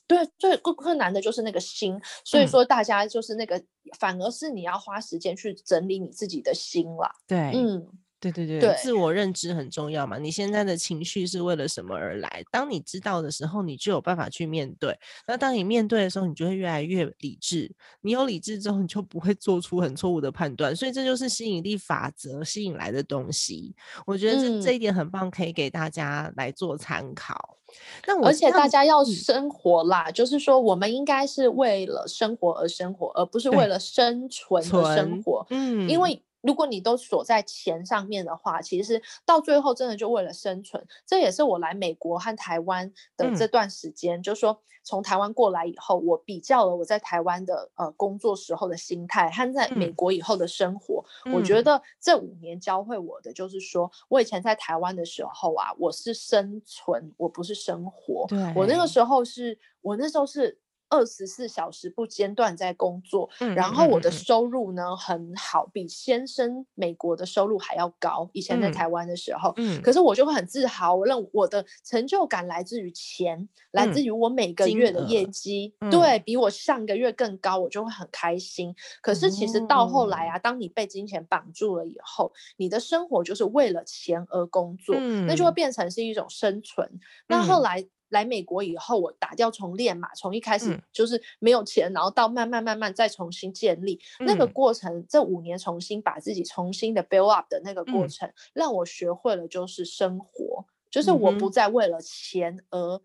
对，最困困难的就是那个心，所以说大家就是那个，反而是你要花时间去整理你自己的心了。对，嗯。对对对，自我认知很重要嘛。你现在的情绪是为了什么而来？当你知道的时候，你就有办法去面对。那当你面对的时候，你就会越来越理智。你有理智之后，你就不会做出很错误的判断。所以这就是吸引力法则吸引来的东西。我觉得这这一点很棒，可以给大家来做参考。那而且大家要生活啦，就是说我们应该是为了生活而生活，而不是为了生存而生活。嗯，因为。如果你都锁在钱上面的话，其实到最后真的就为了生存。这也是我来美国和台湾的这段时间，就是说从台湾过来以后，我比较了我在台湾的呃工作时候的心态和在美国以后的生活。我觉得这五年教会我的就是说，我以前在台湾的时候啊，我是生存，我不是生活。对我那个时候是我那时候是。二十四小时不间断在工作，然后我的收入呢很好，比先生美国的收入还要高。以前在台湾的时候，可是我就会很自豪，我认我的成就感来自于钱，来自于我每个月的业绩，对比我上个月更高，我就会很开心。可是其实到后来啊，当你被金钱绑住了以后，你的生活就是为了钱而工作，那就会变成是一种生存。那后来。来美国以后，我打掉重练嘛，从一开始就是没有钱，然后到慢慢慢慢再重新建立。那个过程，这五年重新把自己重新的 build up 的那个过程，让我学会了就是生活，就是我不。再为了钱而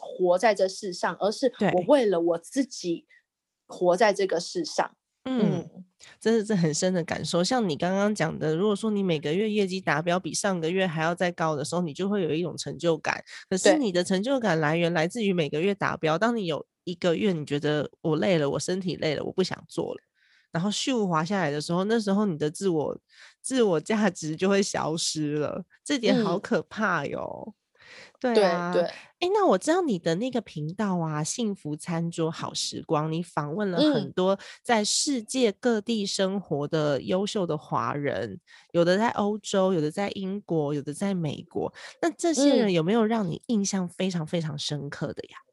活在这世上，而是我为了我自己活在这个世上。嗯，真的是很深的感受。像你刚刚讲的，如果说你每个月业绩达标比上个月还要再高的时候，你就会有一种成就感。可是你的成就感来源来自于每个月达标。当你有一个月你觉得我累了，我身体累了，我不想做了，然后咻滑下来的时候，那时候你的自我自我价值就会消失了。这点好可怕哟。对啊，对，哎，那我知道你的那个频道啊，幸福餐桌好时光，你访问了很多在世界各地生活的优秀的华人，有的在欧洲，有的在英国，有的在美国。那这些人有没有让你印象非常非常深刻的呀？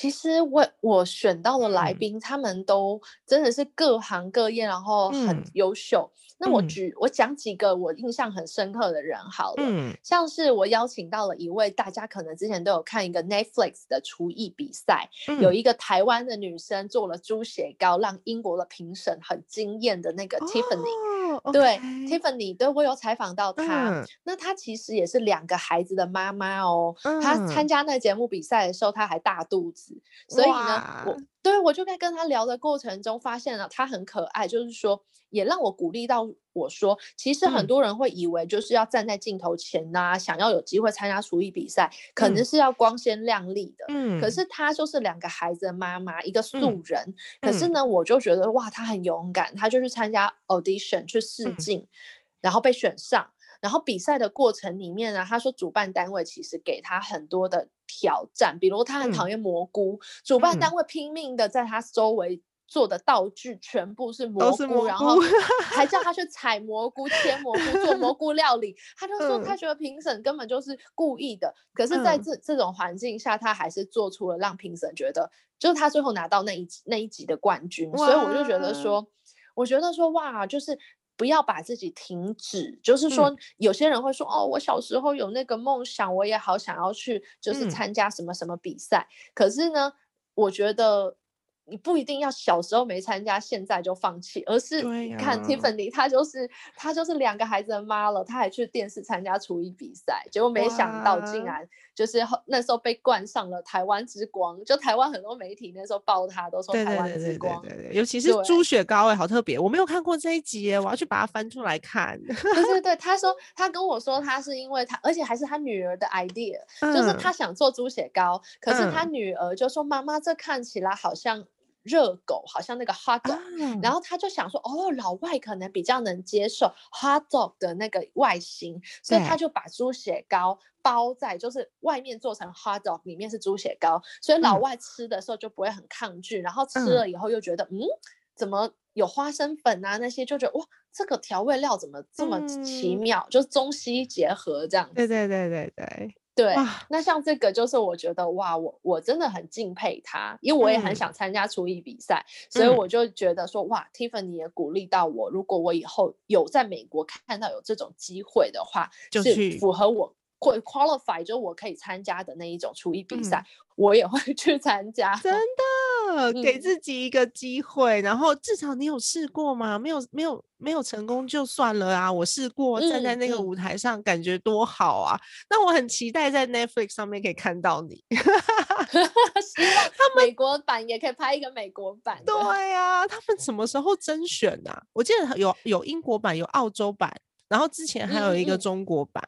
其实我我选到的来宾，他们都真的是各行各业，然后很优秀。那我举我讲几个我印象很深刻的人好了，嗯，像是我邀请到了一位大家可能之前都有看一个 Netflix 的厨艺比赛，有一个台湾的女生做了猪血糕，让英国的评审很惊艳的那个 Tiffany，对 Tiffany，对我有采访到她，那她其实也是两个孩子的妈妈哦，她参加那节目比赛的时候，她还大肚子，所以呢，我对我就在跟他聊的过程中发现了他很可爱，就是说。也让我鼓励到我说，其实很多人会以为就是要站在镜头前呐，想要有机会参加厨艺比赛，可能是要光鲜亮丽的。嗯，可是他就是两个孩子的妈妈，一个素人。可是呢，我就觉得哇，他很勇敢，他就去参加 audition 去试镜，然后被选上。然后比赛的过程里面呢，他说主办单位其实给他很多的挑战，比如他很讨厌蘑菇，主办单位拼命的在他周围。做的道具全部是蘑菇，然后还叫他去采蘑菇、切蘑菇、做蘑菇料理。他就说他觉得评审根本就是故意的，可是在这这种环境下，他还是做出了让评审觉得，就是他最后拿到那一那一集的冠军。所以我就觉得说，我觉得说哇，就是不要把自己停止。就是说，有些人会说哦，我小时候有那个梦想，我也好想要去，就是参加什么什么比赛。可是呢，我觉得。你不一定要小时候没参加，现在就放弃，而是看 Tiffany，她就是她就是两个孩子的妈了，她还去电视参加厨艺比赛，结果没想到竟然就是那时候被冠上了台湾之光，就台湾很多媒体那时候报她都说台湾之光，对对对，尤其是猪血糕哎，好特别，我没有看过这一集我要去把它翻出来看。对对对，他说他跟我说他是因为他，而且还是他女儿的 idea，就是他想做猪血糕，可是他女儿就说妈妈这看起来好像。热狗好像那个 hot dog，然后他就想说，哦，老外可能比较能接受 hot dog 的那个外形，所以他就把猪血糕包在，就是外面做成 hot dog，里面是猪血糕，所以老外吃的时候就不会很抗拒，然后吃了以后又觉得，嗯，怎么有花生粉啊那些，就觉得哇，这个调味料怎么这么奇妙，就是中西结合这样。对对对对对。对，那像这个就是我觉得哇，我我真的很敬佩他，因为我也很想参加厨艺比赛，所以我就觉得说哇，Tiffany 也鼓励到我，如果我以后有在美国看到有这种机会的话，就是符合我会 qualify，就我可以参加的那一种厨艺比赛，我也会 去参加。真的，给自己一个机会，然后至少你有试过吗？没有，没有。没有成功就算了啊！我试过站在那个舞台上，感觉多好啊！那我很期待在 Netflix 上面可以看到你。希望他美国版也可以拍一个美国版。对呀，他们什么时候甄选呢？我记得有有英国版，有澳洲版，然后之前还有一个中国版。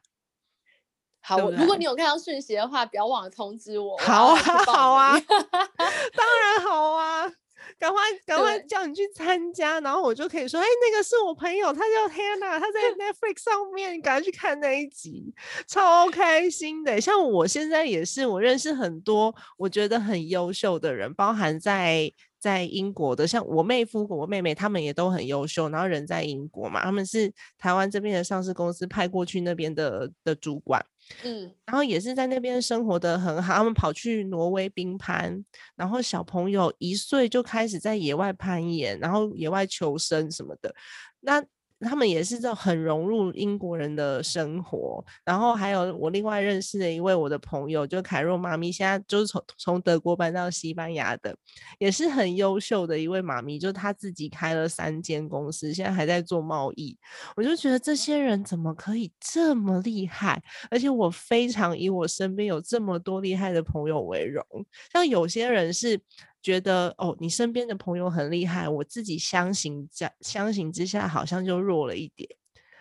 好，如果你有看到讯息的话，不要忘了通知我。好啊，好啊，当然好啊。赶快，赶快叫你去参加，然后我就可以说，哎，那个是我朋友，他叫 Hannah，他在 Netflix 上面，你赶快去看那一集，超开心的。像我现在也是，我认识很多我觉得很优秀的人，包含在在英国的，像我妹夫、我妹妹，他们也都很优秀，然后人在英国嘛，他们是台湾这边的上市公司派过去那边的的主管。嗯，然后也是在那边生活的很好，他们跑去挪威冰攀，然后小朋友一岁就开始在野外攀岩，然后野外求生什么的，那。他们也是这种很融入英国人的生活，然后还有我另外认识的一位我的朋友，就凯若妈咪，现在就是从从德国搬到西班牙的，也是很优秀的一位妈咪，就她自己开了三间公司，现在还在做贸易。我就觉得这些人怎么可以这么厉害？而且我非常以我身边有这么多厉害的朋友为荣。像有些人是。觉得哦，你身边的朋友很厉害，我自己相形相形之下好像就弱了一点。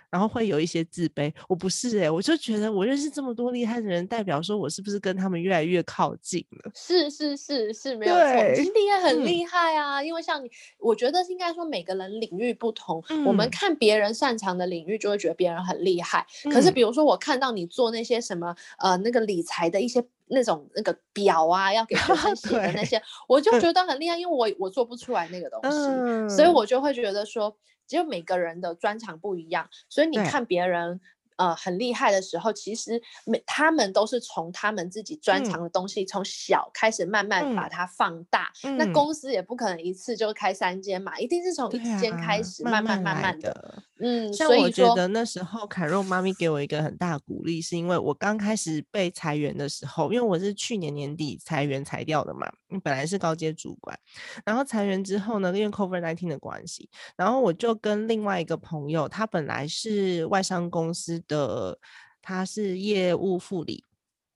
然后会有一些自卑，我不是哎，我就觉得我认识这么多厉害的人，代表说我是不是跟他们越来越靠近了？是是是是，没有错，其实你也很厉害啊。因为像你，我觉得应该说每个人领域不同，我们看别人擅长的领域，就会觉得别人很厉害。可是比如说我看到你做那些什么呃那个理财的一些那种那个表啊，要给学生 写的那些，我就觉得很厉害，因为我我做不出来那个东西，所以我就会觉得说。只有每个人的专长不一样，所以你看别人。呃，很厉害的时候，其实每他们都是从他们自己专长的东西，从小开始慢慢把它放大。那公司也不可能一次就开三间嘛，一定是从一间开始，慢慢慢慢的。嗯，像我觉得那时候凯若妈咪给我一个很大的鼓励，是因为我刚开始被裁员的时候，因为我是去年年底裁员裁掉的嘛，本来是高阶主管，然后裁员之后呢，因为 COVID nineteen 的关系，然后我就跟另外一个朋友，他本来是外商公司。的他是业务副理，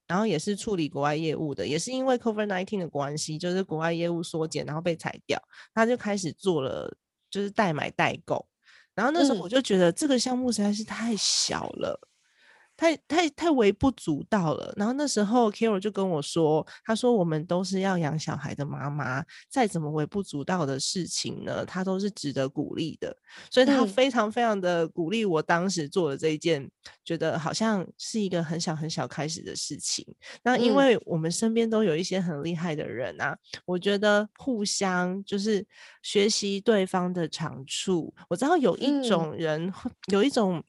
然后也是处理国外业务的，也是因为 COVID nineteen 的关系，就是国外业务缩减，然后被裁掉，他就开始做了就是代买代购，然后那时候我就觉得这个项目实在是太小了。太太太微不足道了。然后那时候 Carol 就跟我说：“他说我们都是要养小孩的妈妈，再怎么微不足道的事情呢，他都是值得鼓励的。所以他非常非常的鼓励我当时做的这一件，觉得好像是一个很小很小开始的事情。那因为我们身边都有一些很厉害的人啊，我觉得互相就是学习对方的长处。我知道有一种人，有一种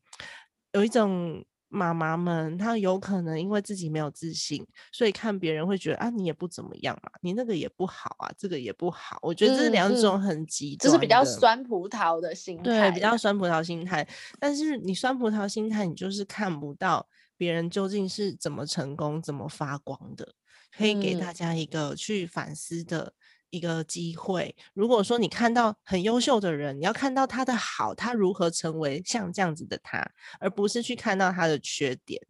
有一种。”妈妈们，她有可能因为自己没有自信，所以看别人会觉得啊，你也不怎么样嘛，你那个也不好啊，这个也不好。我觉得这两种很极端，就是比较酸葡萄的心态，对，比较酸葡萄心态。但是你酸葡萄心态，你就是看不到别人究竟是怎么成功、怎么发光的，可以给大家一个去反思的。一个机会，如果说你看到很优秀的人，你要看到他的好，他如何成为像这样子的他，而不是去看到他的缺点。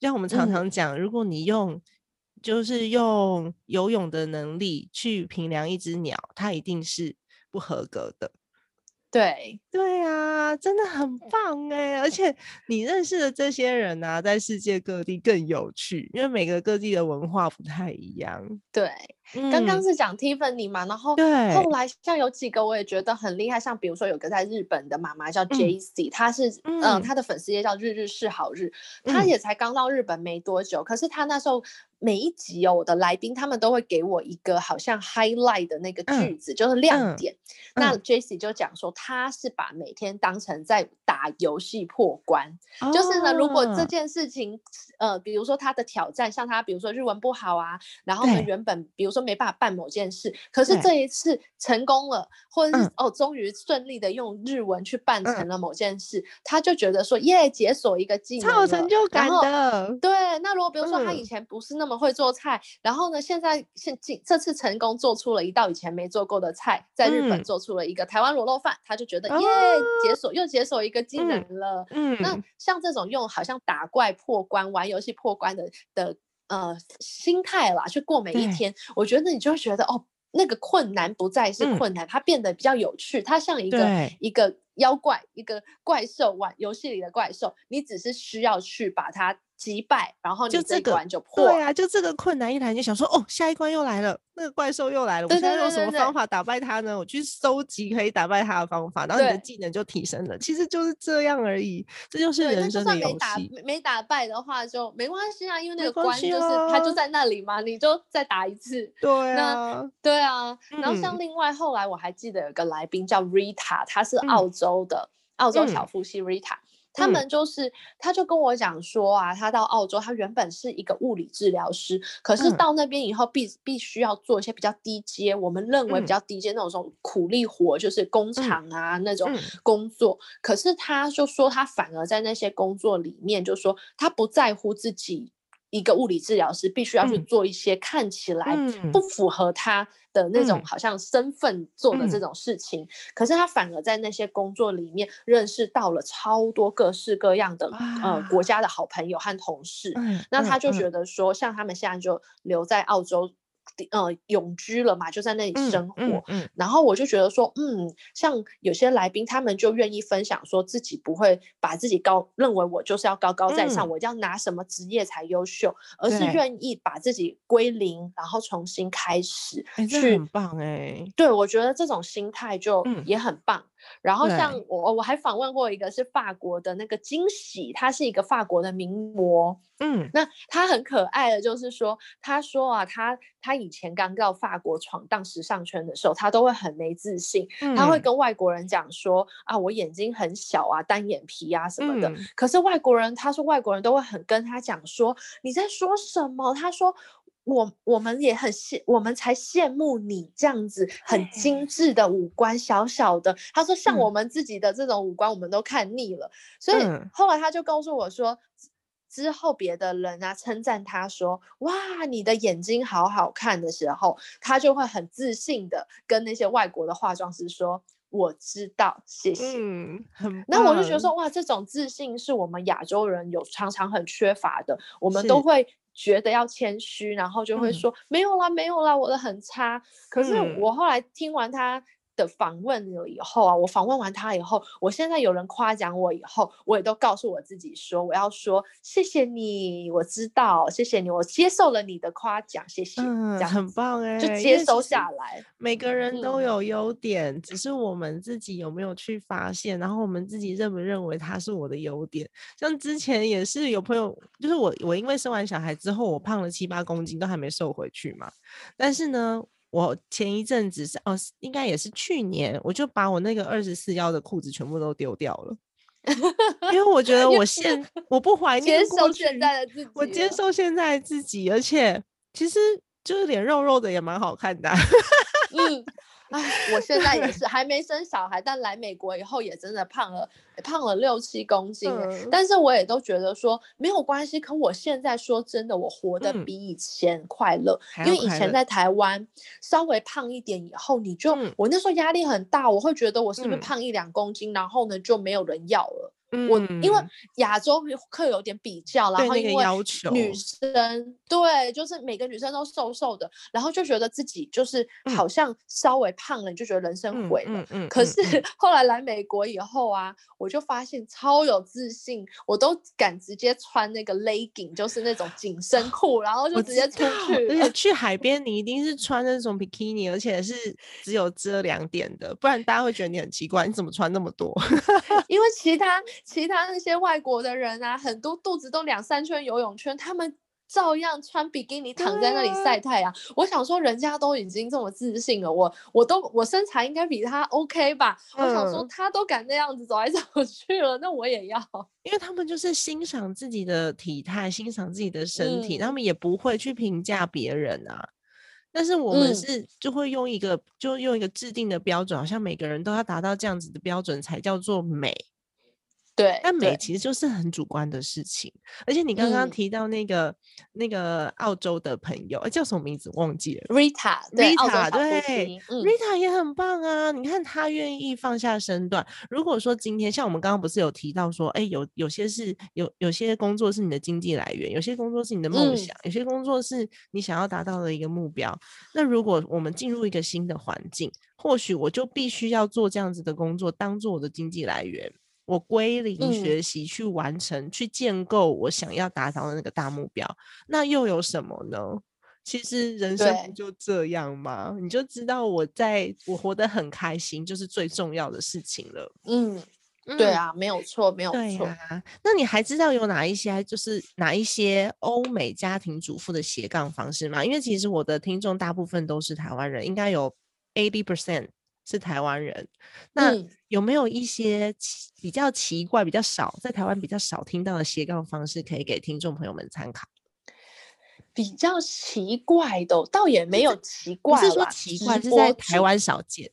像我们常常讲，如果你用就是用游泳的能力去评量一只鸟，它一定是不合格的。对对啊，真的很棒哎！而且你认识的这些人啊，在世界各地更有趣，因为每个各地的文化不太一样。对，刚刚是讲 Tiffany 嘛，然后后来像有几个我也觉得很厉害，像比如说有个在日本的妈妈叫 J.C，她是嗯，她的粉丝页叫日日是好日，她也才刚到日本没多久，可是她那时候。每一集哦，我的来宾他们都会给我一个好像 highlight 的那个句子，就是亮点。那 Jesse 就讲说，她是把每天当成在打游戏破关，就是呢，如果这件事情，呃，比如说他的挑战，像他比如说日文不好啊，然后呢，原本比如说没办法办某件事，可是这一次成功了，或者是哦，终于顺利的用日文去办成了某件事，他就觉得说，耶，解锁一个技能，超有成就感的。对，那如果比如说他以前不是那么。会做菜，然后呢？现在现今这次成功做出了一道以前没做过的菜，在日本做出了一个台湾卤肉饭，他就觉得耶，解锁又解锁一个技能了。嗯，那像这种用好像打怪破关、玩游戏破关的的呃心态啦，去过每一天，我觉得你就会觉得哦，那个困难不再是困难，它变得比较有趣，它像一个一个妖怪，一个怪兽玩游戏里的怪兽，你只是需要去把它。击败，然后就这关就破。对啊，就这个困难一来，就想说哦，下一关又来了，那个怪兽又来了，我现在用什么方法打败它呢？我去搜集可以打败它的方法，然后你的技能就提升了。其实就是这样而已，这就是人生的游戏。没打没打败的话就没关系啊，因为那个关就是它就在那里嘛，你就再打一次。对啊，对啊。然后像另外后来我还记得有个来宾叫 Rita，他是澳洲的澳洲小夫妻 Rita。他们就是，他就跟我讲说啊，他到澳洲，他原本是一个物理治疗师，可是到那边以后必必须要做一些比较低阶，我们认为比较低阶那种种苦力活，就是工厂啊那种工作。可是他就说，他反而在那些工作里面，就说他不在乎自己。一个物理治疗师必须要去做一些看起来不符合他的那种好像身份做的这种事情，可是他反而在那些工作里面认识到了超多各式各样的呃国家的好朋友和同事。那他就觉得说，像他们现在就留在澳洲。呃，永居了嘛，就在那里生活。嗯，然后我就觉得说，嗯，像有些来宾，他们就愿意分享，说自己不会把自己高，认为我就是要高高在上，我一定要拿什么职业才优秀，而是愿意把自己归零，然后重新开始。去很棒哎，对我觉得这种心态就也很棒。然后像我，我还访问过一个是法国的那个惊喜，他是一个法国的名模。嗯，那他很可爱的，就是说，他说啊，他他以前刚到法国闯荡时尚圈的时候，他都会很没自信，他会跟外国人讲说啊，我眼睛很小啊，单眼皮啊什么的。可是外国人，他说外国人都会很跟他讲说，你在说什么？他说。我我们也很羡，我们才羡慕你这样子很精致的五官，小小的。他说像我们自己的这种五官，我们都看腻了。所以后来他就告诉我说，之后别的人啊称赞他说，哇，你的眼睛好好看的时候，他就会很自信的跟那些外国的化妆师说，我知道，谢谢。嗯，那我就觉得说，哇，这种自信是我们亚洲人有常常很缺乏的，我们都会。觉得要谦虚，然后就会说没有啦，没有啦，我的很差。可是我后来听完他。的访问了以后啊，我访问完他以后，我现在有人夸奖我以后，我也都告诉我自己说，我要说谢谢你，我知道，谢谢你，我接受了你的夸奖，谢谢，嗯，很棒哎，就接收下来。每个人都有优点，只是我们自己有没有去发现，然后我们自己认不认为他是我的优点。像之前也是有朋友，就是我，我因为生完小孩之后，我胖了七八公斤，都还没瘦回去嘛，但是呢。我前一阵子是哦，应该也是去年，我就把我那个二十四腰的裤子全部都丢掉了，因为我觉得我现我不怀 念过去，我接受现在自己，而且其实就是脸肉肉的也蛮好看的，嗯。哎，我现在也是还没生小孩，但来美国以后也真的胖了，胖了六七公斤。但是我也都觉得说没有关系。可我现在说真的，我活得比以前快乐，因为以前在台湾稍微胖一点以后，你就我那时候压力很大，我会觉得我是不是胖一两公斤，然后呢就没有人要了。我因为亚洲课有点比较，然后因为女生对，就是每个女生都瘦瘦的，然后就觉得自己就是好像稍微胖了，你就觉得人生毁了。嗯可是后来来美国以后啊，我就发现超有自信，我都敢直接穿那个 legging，就是那种紧身裤，然后就直接出去。而且去海边，你一定是穿那种 bikini，而且是只有遮两点的，不然大家会觉得你很奇怪，你怎么穿那么多？因为其他。其他那些外国的人啊，很多肚子都两三圈游泳圈，他们照样穿比基尼躺在那里晒太阳。我想说，人家都已经这么自信了，我我都我身材应该比他 OK 吧？我想说，他都敢那样子走来走去了，那我也要。因为他们就是欣赏自己的体态，欣赏自己的身体，他们也不会去评价别人啊。但是我们是就会用一个就用一个制定的标准，好像每个人都要达到这样子的标准才叫做美。对，但美其实就是很主观的事情，而且你刚刚提到那个那个澳洲的朋友，叫什么名字忘记了？Rita，Rita，对，Rita 也很棒啊！你看他愿意放下身段。如果说今天像我们刚刚不是有提到说，哎，有有些是有有些工作是你的经济来源，有些工作是你的梦想，有些工作是你想要达到的一个目标。那如果我们进入一个新的环境，或许我就必须要做这样子的工作，当做我的经济来源。我归零学习去完成，去建构我想要达到的那个大目标，那又有什么呢？其实人生不就这样吗？你就知道我在我活得很开心，就是最重要的事情了。嗯，对啊，没有错，没有错。啊那你还知道有哪一些，就是哪一些欧美家庭主妇的斜杠方式吗？因为其实我的听众大部分都是台湾人，应该有 eighty percent。是台湾人，那有没有一些奇比较奇怪、比较少在台湾比较少听到的斜杠方式，可以给听众朋友们参考？比较奇怪的，倒也没有奇怪，不是说奇怪，是在台湾少见。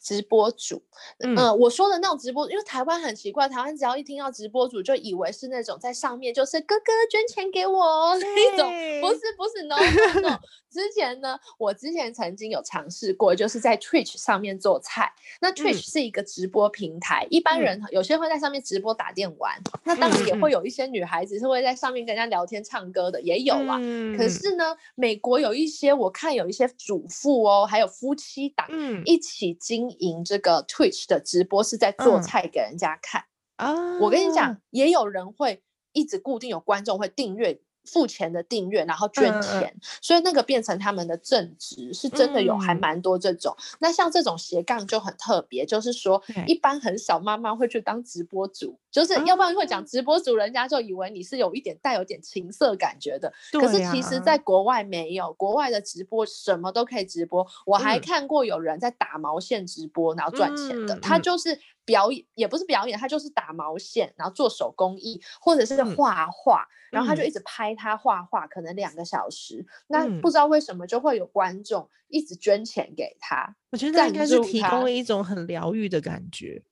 直播主，嗯，我说的那种直播，因为台湾很奇怪，台湾只要一听到直播主，就以为是那种在上面就是哥哥捐钱给我那种，不是不是，no no no。之前呢，我之前曾经有尝试过，就是在 Twitch 上面做菜。那 Twitch 是一个直播平台，一般人有些会在上面直播打电玩，那当然也会。有一些女孩子是会在上面跟人家聊天唱歌的，也有啊。可是呢，美国有一些我看有一些主妇哦，还有夫妻档一起经营这个 Twitch 的直播，是在做菜给人家看啊。我跟你讲，也有人会一直固定有观众会订阅。付钱的订阅，然后捐钱，所以那个变成他们的正职，是真的有还蛮多这种。那像这种斜杠就很特别，就是说一般很少妈妈会去当直播主，就是要不然会讲直播主，人家就以为你是有一点带有点情色感觉的。可是其实在国外没有，国外的直播什么都可以直播。我还看过有人在打毛线直播然后赚钱的，他就是表演，也不是表演，他就是打毛线，然后做手工艺或者是画画。然后他就一直拍他画画，可能两个小时。那不知道为什么就会有观众一直捐钱给他。我觉得应该是提供了一种很疗愈的感觉。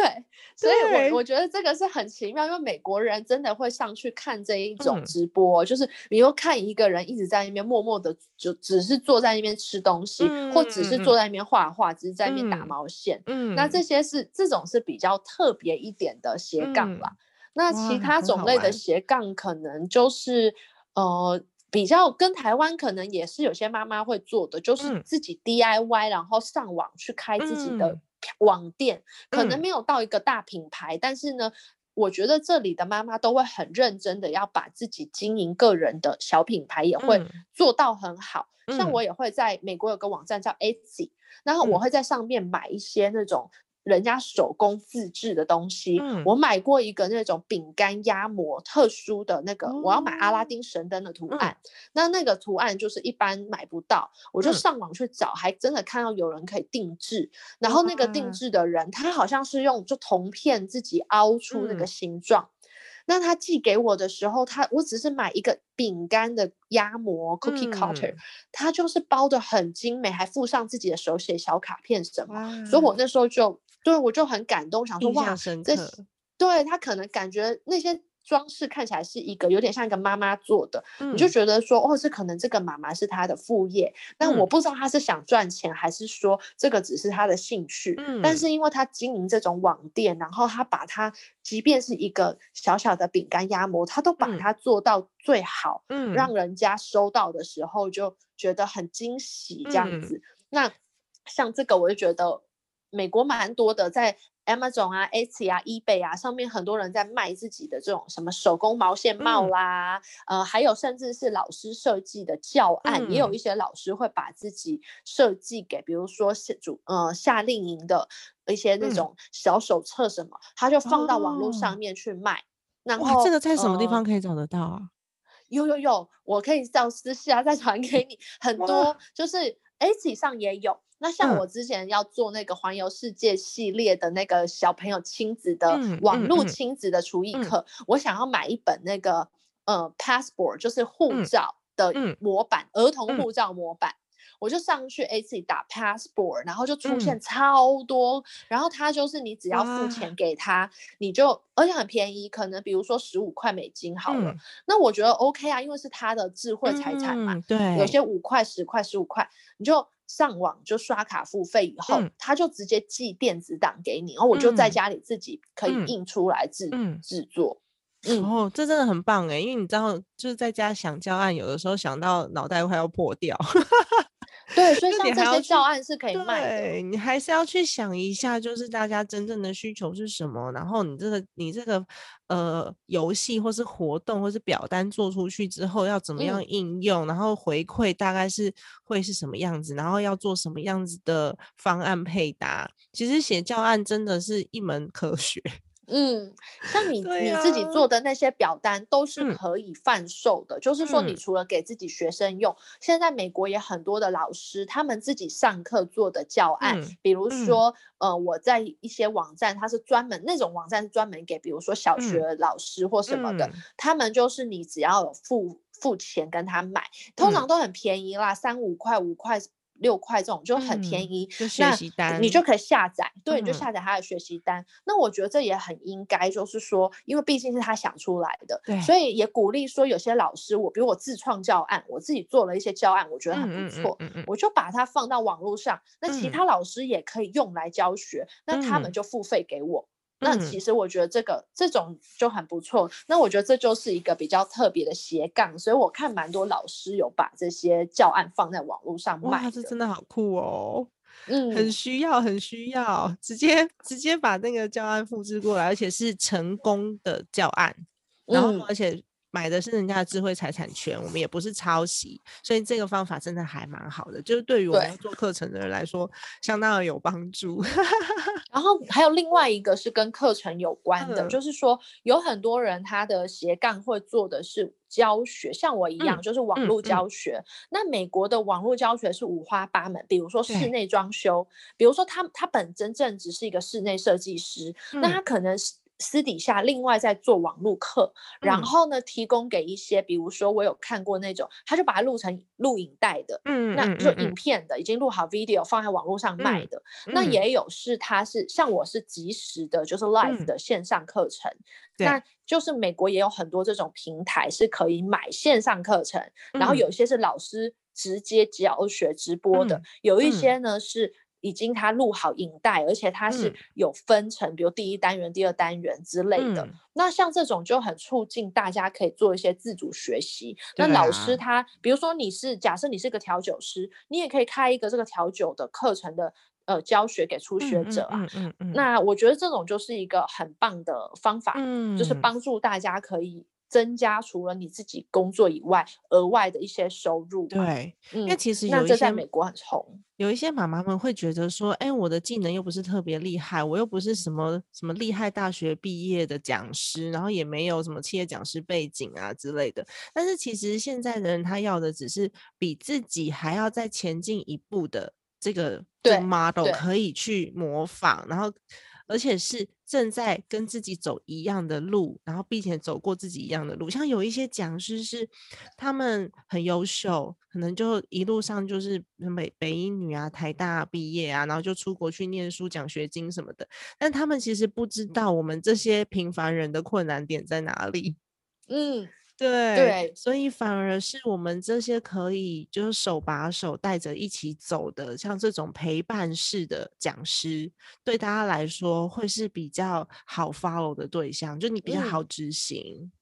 对，所以我我觉得这个是很奇妙，因为美国人真的会上去看这一种直播，就是你又看一个人一直在那边默默的，就只是坐在那边吃东西，或只是坐在那边画画，只是在那边打毛线。嗯，那这些是这种是比较特别一点的斜杠吧。那其他种类的斜杠可能就是，呃，比较跟台湾可能也是有些妈妈会做的，就是自己 DIY，然后上网去开自己的网店，可能没有到一个大品牌，但是呢，我觉得这里的妈妈都会很认真的要把自己经营个人的小品牌也会做到很好，像我也会在美国有个网站叫 Etsy，然后我会在上面买一些那种。人家手工自制的东西，我买过一个那种饼干压模，特殊的那个，我要买阿拉丁神灯的图案，那那个图案就是一般买不到，我就上网去找，还真的看到有人可以定制，然后那个定制的人，他好像是用就铜片自己凹出那个形状。那他寄给我的时候，他我只是买一个饼干的压模 cookie cutter，他就是包的很精美，还附上自己的手写小卡片什么，所以我那时候就对我就很感动，想说哇，这对他可能感觉那些。装饰看起来是一个有点像一个妈妈做的，你就觉得说哦，这可能这个妈妈是他的副业，但我不知道他是想赚钱还是说这个只是他的兴趣。嗯，但是因为他经营这种网店，然后他把它，即便是一个小小的饼干压模，他都把它做到最好，嗯，让人家收到的时候就觉得很惊喜这样子。那像这个，我就觉得美国蛮多的在。Amazon 啊，Etsy 啊，eBay 啊，上面很多人在卖自己的这种什么手工毛线帽啦，呃，还有甚至是老师设计的教案，也有一些老师会把自己设计给，比如说主呃夏令营的一些那种小手册什么，他就放到网络上面去卖。然后这个在什么地方可以找得到啊？有有有，我可以到私下再传给你，很多就是 Etsy 上也有。那像我之前要做那个环游世界系列的那个小朋友亲子的网络亲子的厨艺课，我想要买一本那个呃 passport，就是护照的模板，儿童护照模板，我就上去 A C 打 passport，然后就出现。超多，然后他就是你只要付钱给他，你就而且很便宜，可能比如说十五块美金好了，那我觉得 OK 啊，因为是他的智慧财产嘛，对，有些五块、十块、十五块，你就。上网就刷卡付费以后，他就直接寄电子档给你，然后我就在家里自己可以印出来制制作。嗯哦，这真的很棒哎，因为你知道，就是在家想教案，有的时候想到脑袋快要破掉。对，所以像这些教案是可以卖的。对你还是要去想一下，就是大家真正的需求是什么，然后你这个你这个呃游戏或是活动或是表单做出去之后要怎么样应用，然后回馈大概是会是什么样子，然后要做什么样子的方案配搭。其实写教案真的是一门科学。嗯，像你你自己做的那些表单都是可以贩售的，就是说你除了给自己学生用，现在美国也很多的老师他们自己上课做的教案，比如说呃我在一些网站，它是专门那种网站是专门给比如说小学老师或什么的，他们就是你只要有付付钱跟他买，通常都很便宜啦，三五块五块。六块这种就很便宜，就学习单，你就可以下载，对，你就下载他的学习单。那我觉得这也很应该，就是说，因为毕竟是他想出来的，对，所以也鼓励说，有些老师，我比如我自创教案，我自己做了一些教案，我觉得很不错，我就把它放到网络上，那其他老师也可以用来教学，那他们就付费给我。那其实我觉得这个这种就很不错。那我觉得这就是一个比较特别的斜杠，所以我看蛮多老师有把这些教案放在网络上卖。哇，这真的好酷哦！嗯，很需要，很需要，直接直接把那个教案复制过来，而且是成功的教案，然后而且。买的是人家的智慧财产权，我们也不是抄袭，所以这个方法真的还蛮好的，就是对于我们做课程的人来说，相当的有帮助。然后还有另外一个是跟课程有关的，就是说有很多人他的斜杠会做的是教学，像我一样，就是网络教学。那美国的网络教学是五花八门，比如说室内装修，比如说他他本真正只是一个室内设计师，那他可能是。私底下另外在做网络课，然后呢，提供给一些，比如说我有看过那种，他就把它录成录影带的，嗯，那就影片的，已经录好 video 放在网络上卖的。那也有是他是像我是即时的，就是 live 的线上课程。那就是美国也有很多这种平台是可以买线上课程，然后有些是老师直接教学直播的，有一些呢是。已经他录好影带，而且它是有分成，比如第一单元、第二单元之类的。那像这种就很促进大家可以做一些自主学习。那老师他，比如说你是假设你是个调酒师，你也可以开一个这个调酒的课程的呃教学给初学者啊。嗯嗯嗯。那我觉得这种就是一个很棒的方法，就是帮助大家可以。增加除了你自己工作以外，额外的一些收入。对，因为其实有一些在美国很红，有一些妈妈们会觉得说，哎，我的技能又不是特别厉害，我又不是什么什么厉害大学毕业的讲师，然后也没有什么企业讲师背景啊之类的。但是其实现在的人他要的只是比自己还要再前进一步的这个 model 可以去模仿，然后。而且是正在跟自己走一样的路，然后并且走过自己一样的路。像有一些讲师是，他们很优秀，可能就一路上就是北北英女啊、台大毕业啊，然后就出国去念书、奖学金什么的。但他们其实不知道我们这些平凡人的困难点在哪里。嗯。对，所以反而是我们这些可以就是手把手带着一起走的，像这种陪伴式的讲师，对大家来说会是比较好 follow 的对象，就你比较好执行。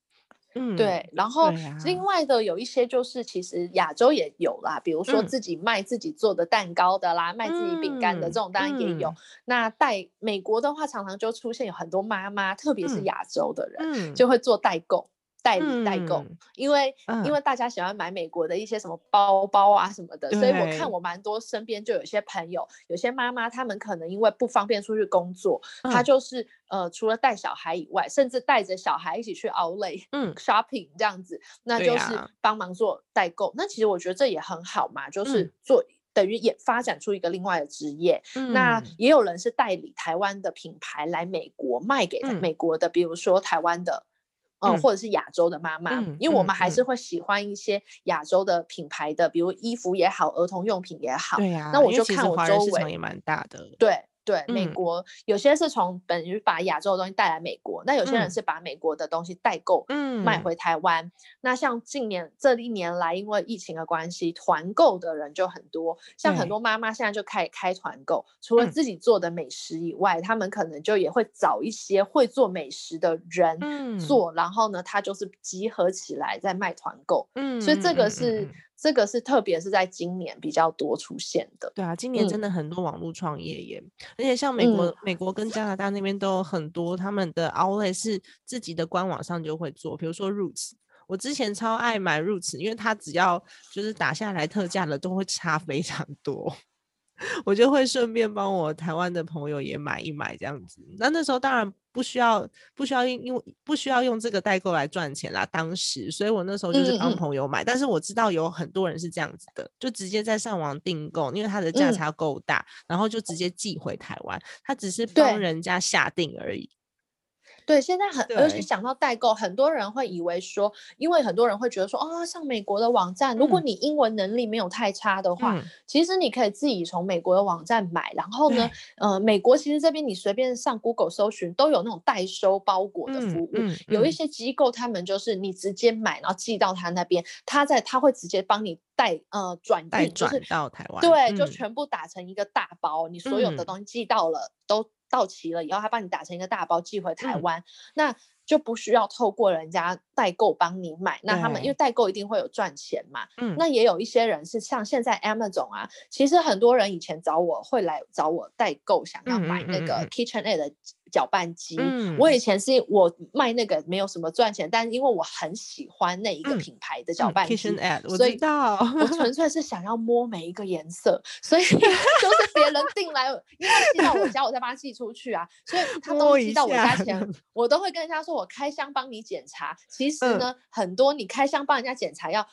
嗯，对。然后另外的有一些就是其实亚洲也有啦，比如说自己卖自己做的蛋糕的啦，卖自己饼干的这种当然也有。那代美国的话，常常就出现有很多妈妈，特别是亚洲的人，就会做代购。代理代购，因为因为大家喜欢买美国的一些什么包包啊什么的，所以我看我蛮多身边就有些朋友，有些妈妈，她们可能因为不方便出去工作，她就是呃除了带小孩以外，甚至带着小孩一起去 Outlet，嗯，shopping 这样子，那就是帮忙做代购。那其实我觉得这也很好嘛，就是。做等于也发展出一个另外的职业。那也有人是代理台湾的品牌来美国卖给美国的，比如说台湾的。嗯，或者是亚洲的妈妈，因为我们还是会喜欢一些亚洲的品牌的，比如衣服也好，儿童用品也好。对呀，那我就看我周围也蛮大的。对。对，美国有些是从本于把亚洲的东西带来美国，那有些人是把美国的东西代购，嗯，卖回台湾。那像近年这一年来，因为疫情的关系，团购的人就很多。像很多妈妈现在就开始开团购，除了自己做的美食以外，他们可能就也会找一些会做美食的人做，然后呢，他就是集合起来在卖团购。嗯，所以这个是。这个是特别是在今年比较多出现的。对啊，今年真的很多网络创业耶，而且像美国、美国跟加拿大那边都有很多他们的 Outlet 是自己的官网上就会做，比如说 Roots，我之前超爱买 Roots，因为它只要就是打下来特价了都会差非常多。我就会顺便帮我台湾的朋友也买一买这样子。那那时候当然不需要不需要用不需要用这个代购来赚钱啦。当时，所以我那时候就是帮朋友买。但是我知道有很多人是这样子的，就直接在上网订购，因为它的价差够大，然后就直接寄回台湾。他只是帮人家下定而已。对，现在很，而且讲到代购，很多人会以为说，因为很多人会觉得说，啊，上美国的网站，如果你英文能力没有太差的话，其实你可以自己从美国的网站买。然后呢，呃，美国其实这边你随便上 Google 搜寻，都有那种代收包裹的服务。有一些机构，他们就是你直接买，然后寄到他那边，他在他会直接帮你代呃转运，就是到台湾，对，就全部打成一个大包，你所有的东西寄到了都。到期了以后，他帮你打成一个大包寄回台湾，那就不需要透过人家代购帮你买。那他们因为代购一定会有赚钱嘛，嗯，那也有一些人是像现在 Amazon 啊，其实很多人以前找我会来找我代购，想要买那个 KitchenAid 的。搅拌机，我以前是我卖那个没有什么赚钱，但是因为我很喜欢那一个品牌的搅拌机，所以我纯 粹是想要摸每一个颜色，所以 就是别人订来，因为寄到我家，我再把它寄出去啊，所以他都寄到我家前，我都会跟人家说我开箱帮你检查。其实呢，很多你开箱帮人家检查要。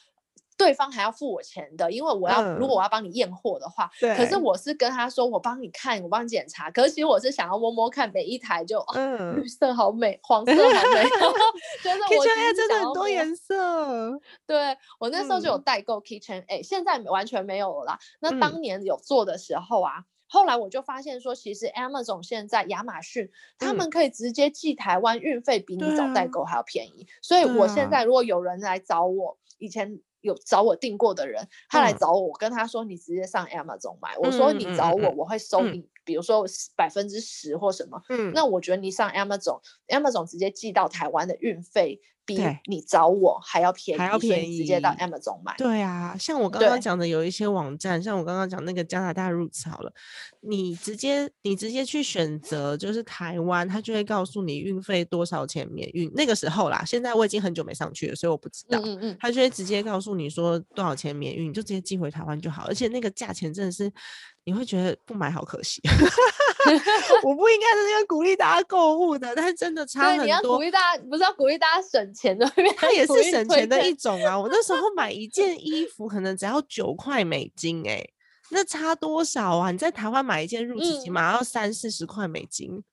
对方还要付我钱的，因为我要如果我要帮你验货的话，可是我是跟他说我帮你看，我帮你检查。可是其实我是想要摸摸看每一台，就嗯绿色好美，黄色好美 觉得我 Kitchen A 真的很多颜色。对我那时候就有代购 Kitchen A，现在完全没有了啦。那当年有做的时候啊，后来我就发现说，其实 Amazon 现在亚马逊他们可以直接寄台湾，运费比你找代购还要便宜。所以我现在如果有人来找我，以前。有找我订过的人，他来找我，我跟他说：“你直接上 Amazon 买。”我说：“你找我，我会收你，比如说百分之十或什么。”嗯那我觉得你上 Amazon，Amazon 直接寄到台湾的运费。比你找我还要便宜，还要便宜，直接到 Amazon 买。对啊，像我刚刚讲的，有一些网站，像我刚刚讲那个加拿大 Roots 好了，你直接你直接去选择就是台湾，他就会告诉你运费多少钱免运。那个时候啦，现在我已经很久没上去了，所以我不知道。嗯嗯，他就会直接告诉你说多少钱免运，你就直接寄回台湾就好。而且那个价钱真的是。你会觉得不买好可惜，我不应该是要鼓励大家购物的，但是真的差很多。你要鼓励大家，不是要鼓励大家省钱的，它也是省钱的一种啊。我那时候买一件 衣服可能只要九块美金，哎，那差多少啊？你在台湾买一件入职起码要三四十块美金。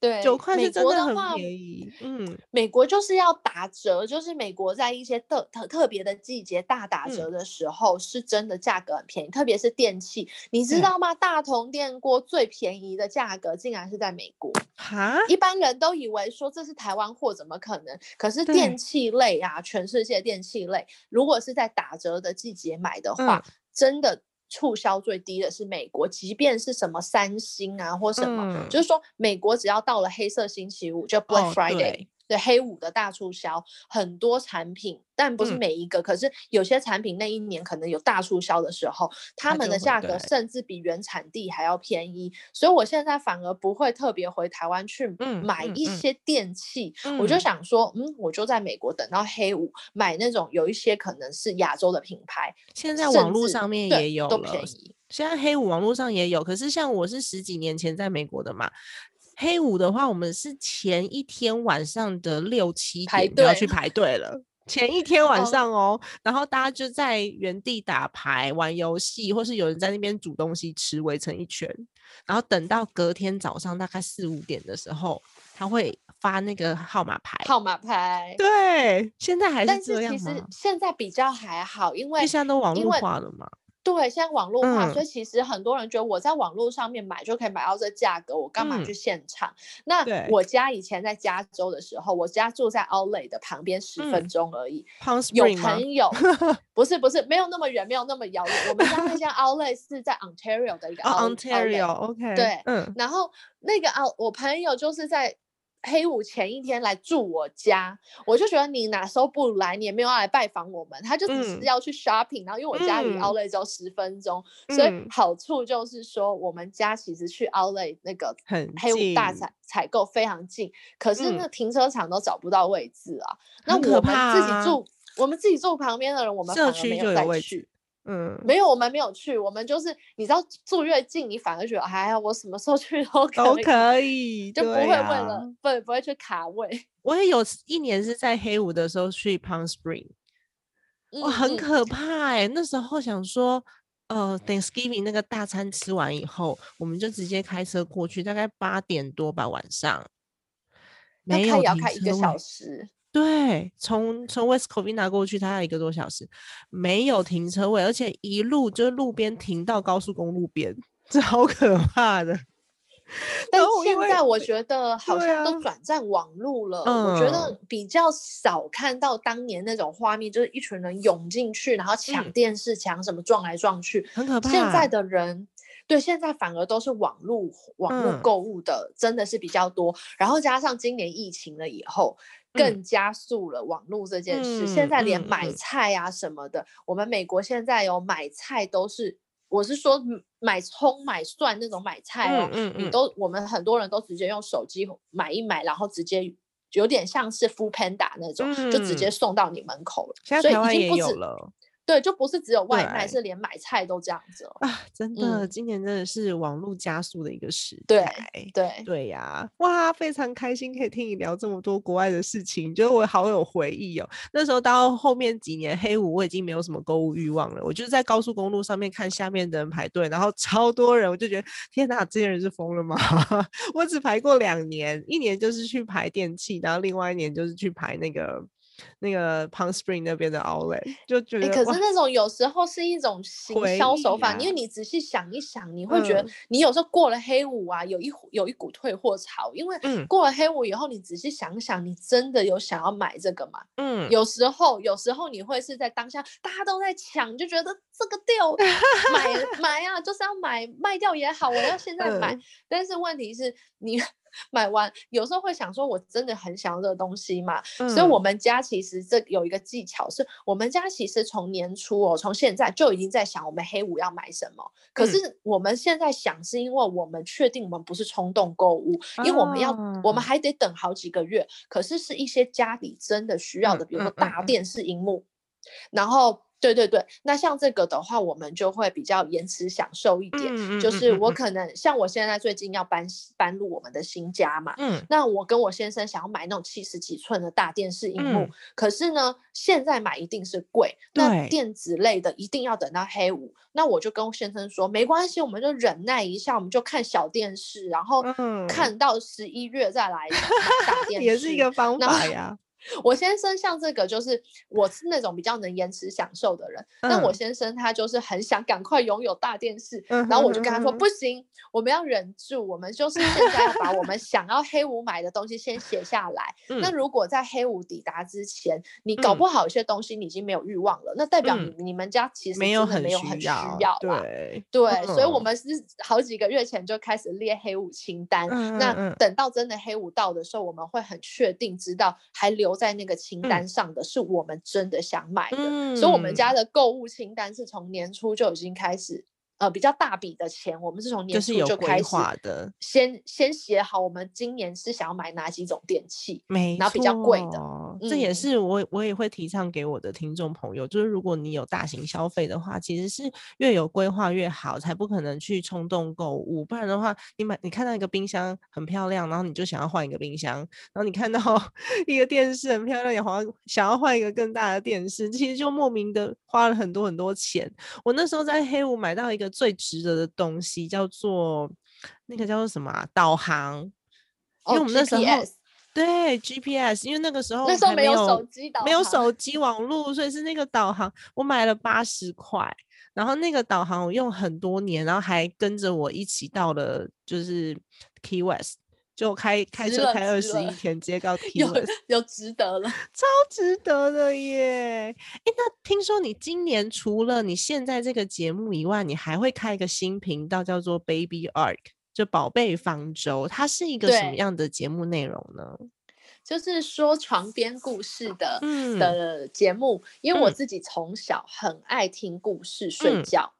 对，九块是真的很便宜。嗯，美国就是要打折，就是美国在一些特特特别的季节大打折的时候，是真的价格很便宜，特别是电器，你知道吗？大同电锅最便宜的价格竟然是在美国。哈，一般人都以为说这是台湾货，怎么可能？可是电器类啊，全世界电器类，如果是在打折的季节买的话，真的。促销最低的是美国，即便是什么三星啊或什么，就是说美国只要到了黑色星期五，就 Black Friday。对黑五的大促销，很多产品，但不是每一个。可是有些产品那一年可能有大促销的时候，他们的价格甚至比原产地还要便宜。所以我现在反而不会特别回台湾去买一些电器，我就想说，嗯，我就在美国等到黑五买那种有一些可能是亚洲的品牌，现在网络上面也有都便宜。现在黑五网络上也有，可是像我是十几年前在美国的嘛。黑五的话，我们是前一天晚上的六七点就要去排队了。前一天晚上哦，然后大家就在原地打牌、玩游戏，或是有人在那边煮东西吃，围成一圈。然后等到隔天早上大概四五点的时候，他会发那个号码牌。号码牌。对，现在还是这样吗？其实现在比较还好，因为现在都网络化了嘛。对，现在网络化，所以其实很多人觉得我在网络上面买就可以买到这价格，我干嘛去现场？那我家以前在加州的时候，我家住在 Outlet 的旁边，十分钟而已。有朋友 不是不是没有那么远，没有那么遥远。我们家那家 Outlet 是在 Ontario 的一个 Ontario，OK，对，嗯，然后那个啊，我朋友就是在。黑五前一天来住我家，我就觉得你哪时候不来，你也没有要来拜访我们，他就只是要去 shopping，然后因为我家离 Outlet 只有十分钟，所以好处就是说我们家其实去 Outlet 那个黑五大采采购非常近，可是那停车场都找不到位置啊。那我们自己住，我们自己住旁边的人，我们反而没有再去。嗯，没有，我们没有去，我们就是你知道住越近，你反而觉得哎呀，我什么时候去 都都可以，就不会为了不不会去卡位。我也有一年是在黑五的时候去 Palm Spring，哇，很可怕哎！那时候想说，呃，Thanksgiving 那个大餐吃完以后，我们就直接开车过去，大概八点多吧晚上。没有也要开一个小时。对，从从 West Covina 过去，它要一个多小时，没有停车位，而且一路就是路边停到高速公路边，这好可怕的。但现在我觉得好像都转战网路了，我觉得比较少看到当年那种画面，就是一群人涌进去，然后抢电视、抢什么撞来撞去，很可怕。现在的人。对，现在反而都是网络网络购物的，真的是比较多。然后加上今年疫情了以后，更加速了网络这件事。现在连买菜啊什么的，我们美国现在有买菜都是，我是说买葱买蒜那种买菜哦，你都我们很多人都直接用手机买一买，然后直接有点像是 Food Panda 那种，就直接送到你门口了。现在台湾也有了。对，就不是只有外卖，是连买菜都这样子啊！真的，今年真的是网络加速的一个时代。对对对呀！哇，非常开心可以听你聊这么多国外的事情，觉得我好有回忆哦。那时候到后面几年黑五，我已经没有什么购物欲望了。我就是在高速公路上面看下面的人排队，然后超多人，我就觉得天哪，这些人是疯了吗？我只排过两年，一年就是去排电器，然后另外一年就是去排那个。那个 Palm Spring 那边的 Outlet 就觉得，可是那种有时候是一种行销手法，因为你仔细想一想，你会觉得你有时候过了黑五啊，有一有一股退货潮，因为过了黑五以后，你仔细想想，你真的有想要买这个吗？嗯，有时候有时候你会是在当下大家都在抢，就觉得这个 掉买买啊，就是要买卖掉也好，我要现在买，但是问题是你。买完有时候会想说，我真的很想要这个东西嘛？所以我们家其实这有一个技巧，是我们家其实从年初哦，从现在就已经在想我们黑五要买什么。可是我们现在想，是因为我们确定我们不是冲动购物，因为我们要我们还得等好几个月。可是是一些家里真的需要的，比如说大电视荧幕，然后。对对对，那像这个的话，我们就会比较延迟享受一点。就是我可能像我现在最近要搬搬入我们的新家嘛，嗯，那我跟我先生想要买那种七十几寸的大电视荧幕，可是呢，现在买一定是贵，那电子类的一定要等到黑五。那我就跟先生说，没关系，我们就忍耐一下，我们就看小电视，然后看到十一月再来大 电视，也是一个方法呀。我先生像这个，就是我是那种比较能延迟享受的人。但我先生他就是很想赶快拥有大电视，然后我就跟他说不行，我们要忍住，我们就是现在要把我们想要黑五买的东西先写下来。那如果在黑五抵达之前，你搞不好有些东西你已经没有欲望了，那代表你你们家其实没有很没有很需要对对，所以我们是好几个月前就开始列黑五清单。那等到真的黑五到的时候，我们会很确定知道还留。在那个清单上的是我们真的想买的，所以我们家的购物清单是从年初就已经开始。呃，比较大笔的钱，我们是从年初就开始的，先先写好，我们今年是想要买哪几种电器，没然后比较贵的，这也是我我也会提倡给我的听众朋友，就是如果你有大型消费的话，其实是越有规划越好，才不可能去冲动购物，不然的话，你买你看到一个冰箱很漂亮，然后你就想要换一个冰箱，然后你看到一个电视很漂亮，也好像想要换一个更大的电视，其实就莫名的花了很多很多钱。我那时候在黑五买到一个。最值得的东西叫做那个叫做什么导航？因为我们那时候对 GPS，因为那个时候那时候没有手机导没有手机网络，所以是那个导航。我买了八十块，然后那个导航我用很多年，然后还跟着我一起到了就是 Key West。就开开车开二十一天，直接到 T 有有值得了，超值得的耶！哎，那听说你今年除了你现在这个节目以外，你还会开一个新频道，叫做 Baby Ark，就宝贝方舟。它是一个什么样的节目内容呢？就是说床边故事的的节目，因为我自己从小很爱听故事睡觉。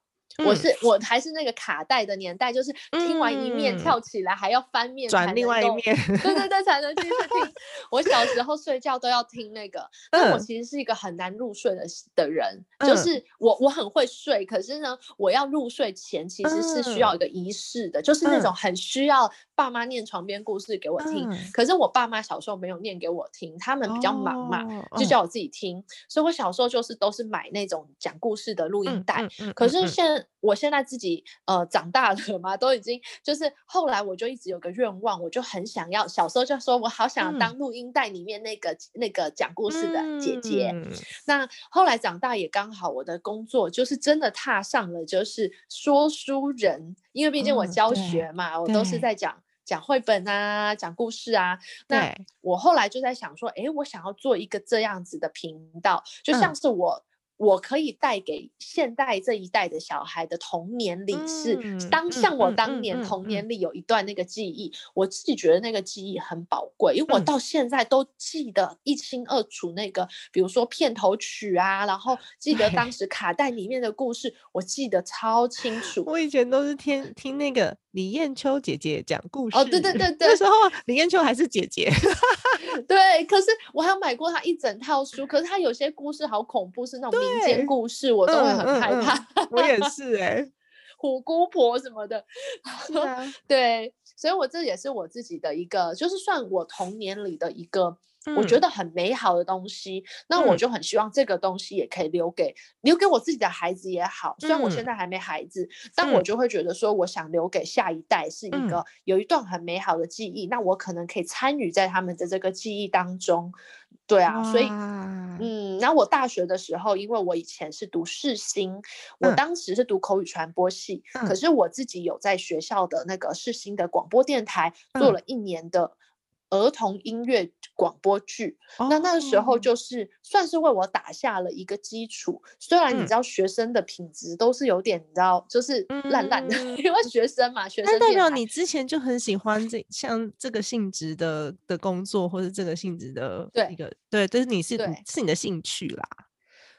我是我还是那个卡带的年代，就是听完一面跳起来还要翻面转另外一面，对对对，才能继续听。我小时候睡觉都要听那个，但我其实是一个很难入睡的的人，就是我我很会睡，可是呢，我要入睡前其实是需要一个仪式的，就是那种很需要爸妈念床边故事给我听。可是我爸妈小时候没有念给我听，他们比较忙嘛，就叫我自己听。所以我小时候就是都是买那种讲故事的录音带，可是现我现在自己呃长大了嘛，都已经就是后来我就一直有个愿望，我就很想要小时候就说我好想当录音带里面那个那个讲故事的姐姐。那后来长大也刚好我的工作就是真的踏上了就是说书人，因为毕竟我教学嘛，我都是在讲讲绘本啊，讲故事啊。那我后来就在想说，哎，我想要做一个这样子的频道，就像是我。我可以带给现代这一代的小孩的童年里是当像我当年童年里有一段那个记忆，我自己觉得那个记忆很宝贵，因为我到现在都记得一清二楚。那个比如说片头曲啊，然后记得当时卡带里面的故事，我记得超清楚。我以前都是听听那个李艳秋姐姐讲故事。哦，对 对对对，那时候李艳秋还是姐姐。对，可是我还有买过她一整套书，可是她有些故事好恐怖，是那种。民间故事我都会很害怕，我也是哎，虎姑婆什么的，对，所以我这也是我自己的一个，就是算我童年里的一个。我觉得很美好的东西，那我就很希望这个东西也可以留给留给我自己的孩子也好。虽然我现在还没孩子，但我就会觉得说，我想留给下一代是一个有一段很美好的记忆。那我可能可以参与在他们的这个记忆当中。对啊，所以嗯，然后我大学的时候，因为我以前是读世新，我当时是读口语传播系，可是我自己有在学校的那个世新的广播电台做了一年的。儿童音乐广播剧，那那个时候就是算是为我打下了一个基础。虽然你知道学生的品质都是有点，你知道就是烂烂的，因为学生嘛，学生。代表你之前就很喜欢这像这个性质的的工作，或者这个性质的一个对，就是你是是你的兴趣啦。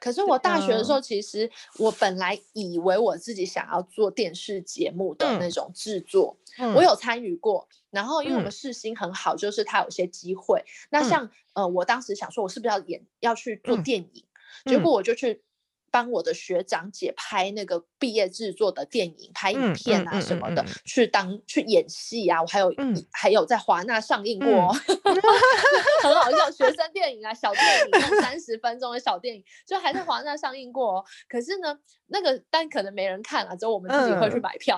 可是我大学的时候，其实我本来以为我自己想要做电视节目的那种制作，我有参与过。然后因为我们视新很好，就是他有些机会。那像呃，我当时想说，我是不是要演要去做电影？结果我就去。帮我的学长姐拍那个毕业制作的电影、拍影片啊什么的，去当去演戏啊，我还有还有在华纳上映过，很好笑，学生电影啊，小电影，三十分钟的小电影，就还在华纳上映过。可是呢，那个但可能没人看了，只有我们自己会去买票。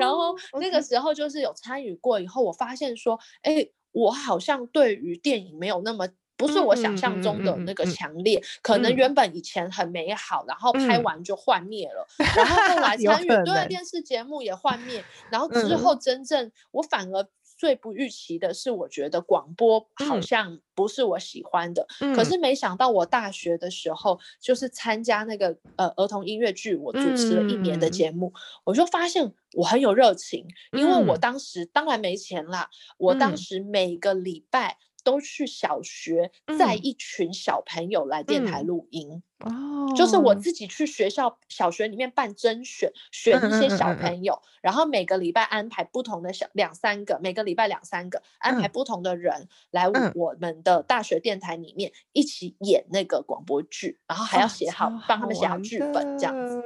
然后那个时候就是有参与过，以后我发现说，哎，我好像对于电影没有那么。不是我想象中的那个强烈，可能原本以前很美好，然后拍完就幻灭了，然后后来 参与对电视节目也幻灭，然后之后真正我反而最不预期的是，我觉得广播好像不是我喜欢的，可是。没想到我大学的时候就是参加那个呃儿童音乐剧，我主持了一年的节目，我就发现我很有热情，因为我当时当然没钱啦，我当时每个礼拜。都去小学，载一群小朋友来电台录音。哦，就是我自己去学校小学里面办甄选，选一些小朋友，然后每个礼拜安排不同的小两三个，每个礼拜两三个安排不同的人来我们的大学电台里面一起演那个广播剧，然后还要写好帮他们写好剧本这样子。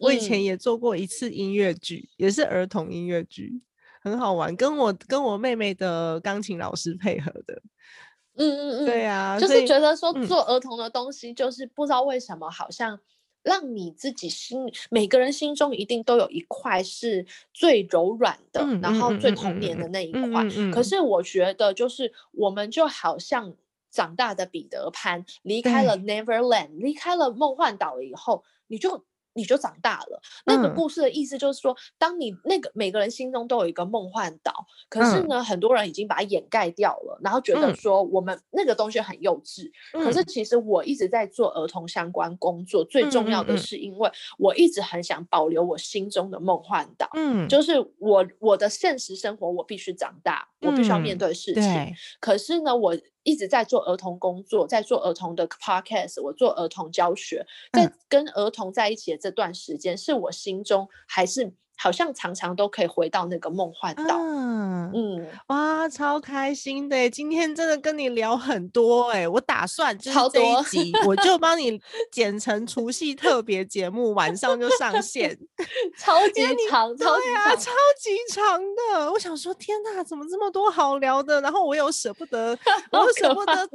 我以前也做过一次音乐剧，也是儿童音乐剧。很好玩，跟我跟我妹妹的钢琴老师配合的，嗯嗯嗯，对啊，就是觉得说做儿童的东西，就是不知道为什么，好像让你自己心，每个人心中一定都有一块是最柔软的，然后最童年的那一块。可是我觉得，就是我们就好像长大的彼得潘离开了 Neverland，离开了梦幻岛以后，你就。你就长大了。那个故事的意思就是说，当你那个每个人心中都有一个梦幻岛，可是呢，很多人已经把它掩盖掉了，然后觉得说我们那个东西很幼稚。可是其实我一直在做儿童相关工作，最重要的是因为我一直很想保留我心中的梦幻岛。嗯，就是我我的现实生活我必须长大，我必须要面对事情。可是呢，我。一直在做儿童工作，在做儿童的 podcast，我做儿童教学，在跟儿童在一起的这段时间，是我心中还是。好像常常都可以回到那个梦幻岛，嗯，哇，超开心的！今天真的跟你聊很多哎，我打算就是这一集，我就帮你 剪成除夕特别节目，晚上就上线，超级长，超级长，超级长的。我想说，天哪，怎么这么多好聊的？然后我又舍不得，我又舍不得。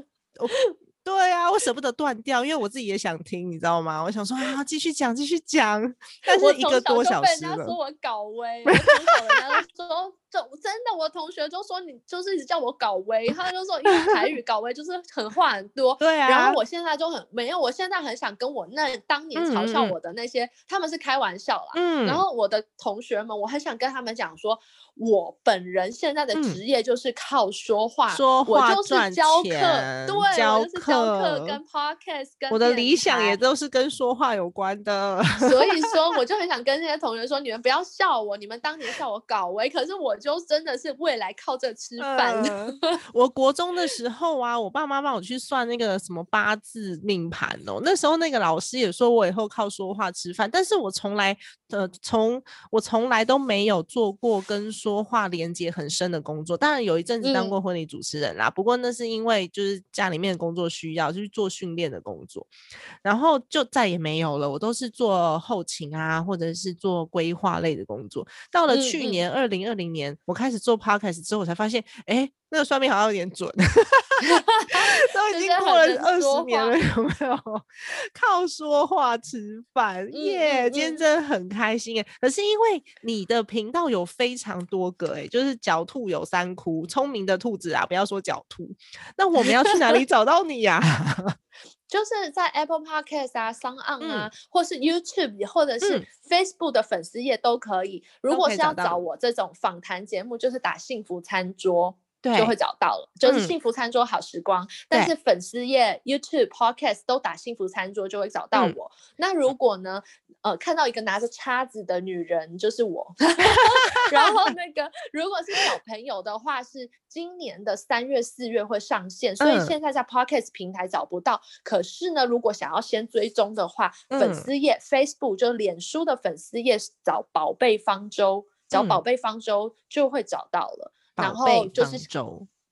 对啊，我舍不得断掉，因为我自己也想听，你知道吗？我想说啊，继续讲，继续讲。但是一个多小时了。人家说我搞威，从小人家说，就真的，我同学就说你就是一直叫我搞威，他就说因为台语 搞威就是很话很多。对啊。然后我现在就很没有，我现在很想跟我那当年嘲笑我的那些，他们是开玩笑啦。嗯。然后我的同学们，我很想跟他们讲说。我本人现在的职业就是靠说话，说话赚钱，对，就是教课跟 podcast，跟我的理想也都是跟说话有关的。所以 说，我就很想跟那些同学说，你们不要笑我，你们当年笑我搞威，可是我就真的是未来靠这吃饭。我国中的时候啊，我爸妈帮我去算那个什么八字命盘哦，那时候那个老师也说我以后靠说话吃饭，但是我从来呃从我从来都没有做过跟说。说话连接很深的工作，当然有一阵子当过婚礼主持人啦。不过那是因为就是家里面的工作需要，就是做训练的工作，然后就再也没有了。我都是做后勤啊，或者是做规划类的工作。到了去年二零二零年，我开始做 podcast 之后，我才发现，哎。那个算命好像有点准，都已经过了二十年了，有没有？靠说话吃饭，耶！今天真的很开心哎。可是因为你的频道有非常多个哎，就是狡兔有三窟，聪明的兔子啊，不要说狡兔。那我们要去哪里找到你呀？就是在 Apple Podcast 啊、s o n On 啊，或是 YouTube，或者是 Facebook 的粉丝页都可以。如果是要找我这种访谈节目，就是打幸福餐桌。就会找到了，就是幸福餐桌好时光。但是粉丝页、YouTube、Podcast 都打幸福餐桌就会找到我。那如果呢，呃，看到一个拿着叉子的女人，就是我。然后那个如果是小朋友的话，是今年的三月、四月会上线，所以现在在 Podcast 平台找不到。可是呢，如果想要先追踪的话，粉丝页 Facebook 就脸书的粉丝页找宝贝方舟，找宝贝方舟就会找到了。然后就是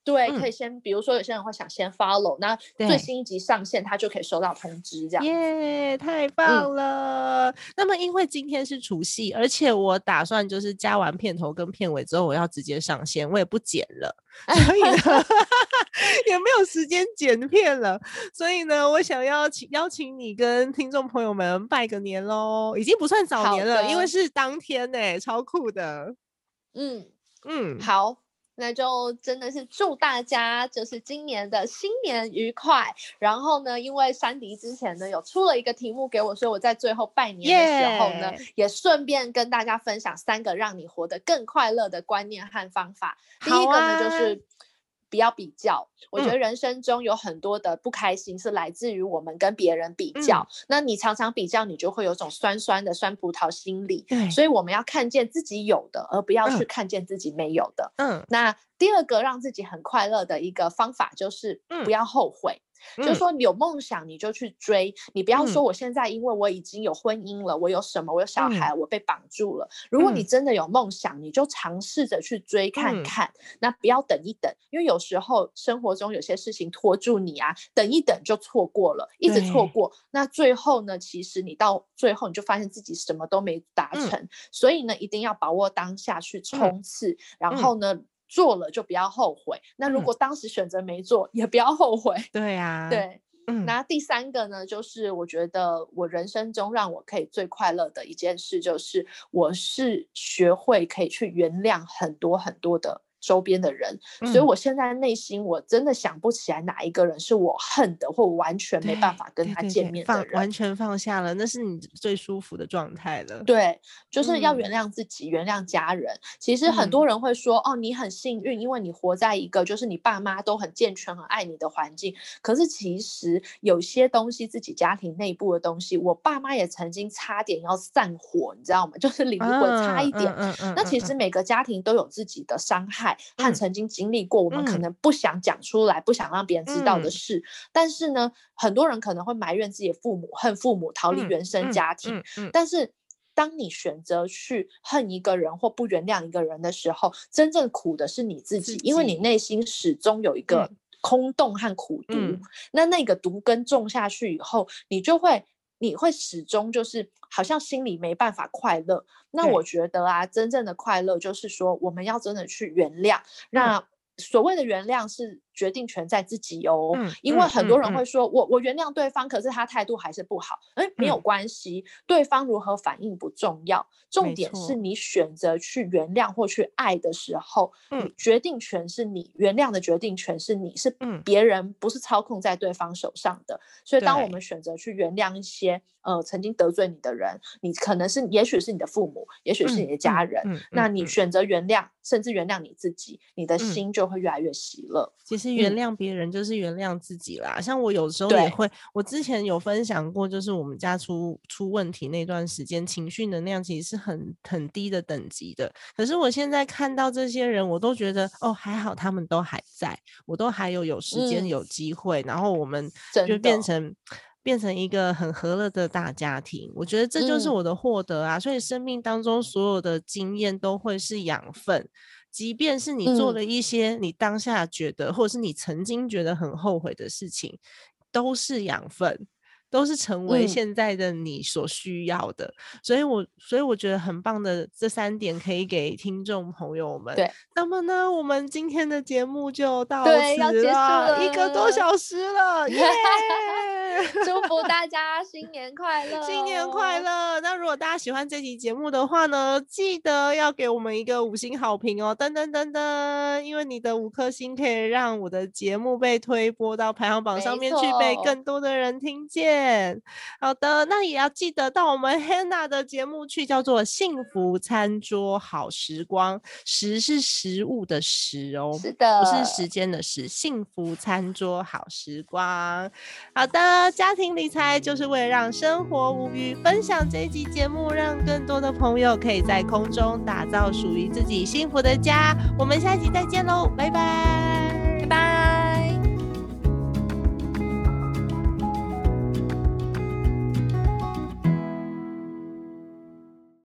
对，可以先，比如说有些人会想先 follow，那最新一集上线，他就可以收到通知，这样。耶，太棒了！那么因为今天是除夕，而且我打算就是加完片头跟片尾之后，我要直接上线，我也不剪了，所以呢 也没有时间剪片了。所以呢，我想要请邀请你跟听众朋友们拜个年喽，已经不算早年了，因为是当天呢，超酷的。嗯嗯，好。那就真的是祝大家就是今年的新年愉快。然后呢，因为山迪之前呢有出了一个题目给我，所以我在最后拜年的时候呢，也顺便跟大家分享三个让你活得更快乐的观念和方法。第一个呢就是。不要比较，我觉得人生中有很多的不开心是来自于我们跟别人比较。那你常常比较，你就会有种酸酸的酸葡萄心理。所以我们要看见自己有的，而不要去看见自己没有的。嗯，那第二个让自己很快乐的一个方法就是不要后悔。就是说，有梦想你就去追，你不要说我现在因为我已经有婚姻了，我有什么，我有小孩，我被绑住了。如果你真的有梦想，你就尝试着去追看看。那不要等一等，因为有时候生活中有些事情拖住你啊，等一等就错过了，一直错过。那最后呢，其实你到最后你就发现自己什么都没达成。所以呢，一定要把握当下去冲刺，然后呢。做了就不要后悔。那如果当时选择没做，也不要后悔。对呀，对。嗯，那第三个呢，就是我觉得我人生中让我可以最快乐的一件事，就是我是学会可以去原谅很多很多的。周边的人，所以我现在内心我真的想不起来哪一个人是我恨的，或完全没办法跟他见面的人，完全放下了，那是你最舒服的状态了。对，就是要原谅自己，原谅家人。其实很多人会说，哦，你很幸运，因为你活在一个就是你爸妈都很健全、很爱你的环境。可是其实有些东西，自己家庭内部的东西，我爸妈也曾经差点要散伙，你知道吗？就是灵魂差一点。那其实每个家庭都有自己的伤害。和曾经经历过，我们可能不想讲出来，不想让别人知道的事。但是呢，很多人可能会埋怨自己的父母，恨父母，逃离原生家庭。但是，当你选择去恨一个人或不原谅一个人的时候，真正苦的是你自己，因为你内心始终有一个空洞和苦毒。那那个毒根种下去以后，你就会。你会始终就是好像心里没办法快乐。那我觉得啊，真正的快乐就是说，我们要真的去原谅。那所谓的原谅是决定权在自己哦，因为很多人会说，我我原谅对方，可是他态度还是不好，哎，没有关系，对方如何反应不重要，重点是你选择去原谅或去爱的时候，嗯，决定权是你原谅的决定权是你是别人不是操控在对方手上的，所以当我们选择去原谅一些呃曾经得罪你的人，你可能是也许是你的父母，也许是你的家人，那你选择原谅，甚至原谅你自己，你的心就会越来越喜乐。其实原谅别人就是原谅自己啦。像我有时候也会，我之前有分享过，就是我们家出出问题那段时间，情绪能量其实是很很低的等级的。可是我现在看到这些人，我都觉得哦，还好他们都还在，我都还有有时间有机会，然后我们就变成变成一个很和乐的大家庭。我觉得这就是我的获得啊。所以生命当中所有的经验都会是养分。即便是你做了一些你当下觉得，或者是你曾经觉得很后悔的事情，都是养分，都是成为现在的你所需要的。所以，我所以我觉得很棒的这三点可以给听众朋友们。对，那么呢，我们今天的节目就到此了，一个多小时了，耶！祝福大 家新年快乐，新年快乐！那如果大家喜欢这期节目的话呢，记得要给我们一个五星好评哦，噔噔噔噔！因为你的五颗星可以让我的节目被推播到排行榜上面去，被更多的人听见。好的，那也要记得到我们 Hannah 的节目去，叫做《幸福餐桌好时光》，食是食物的食哦，是的，不是时间的时，幸福餐桌好时光。好的。家庭理财就是为了让生活无虞。分享这一集节目，让更多的朋友可以在空中打造属于自己幸福的家。我们下期再见喽，拜拜，拜拜。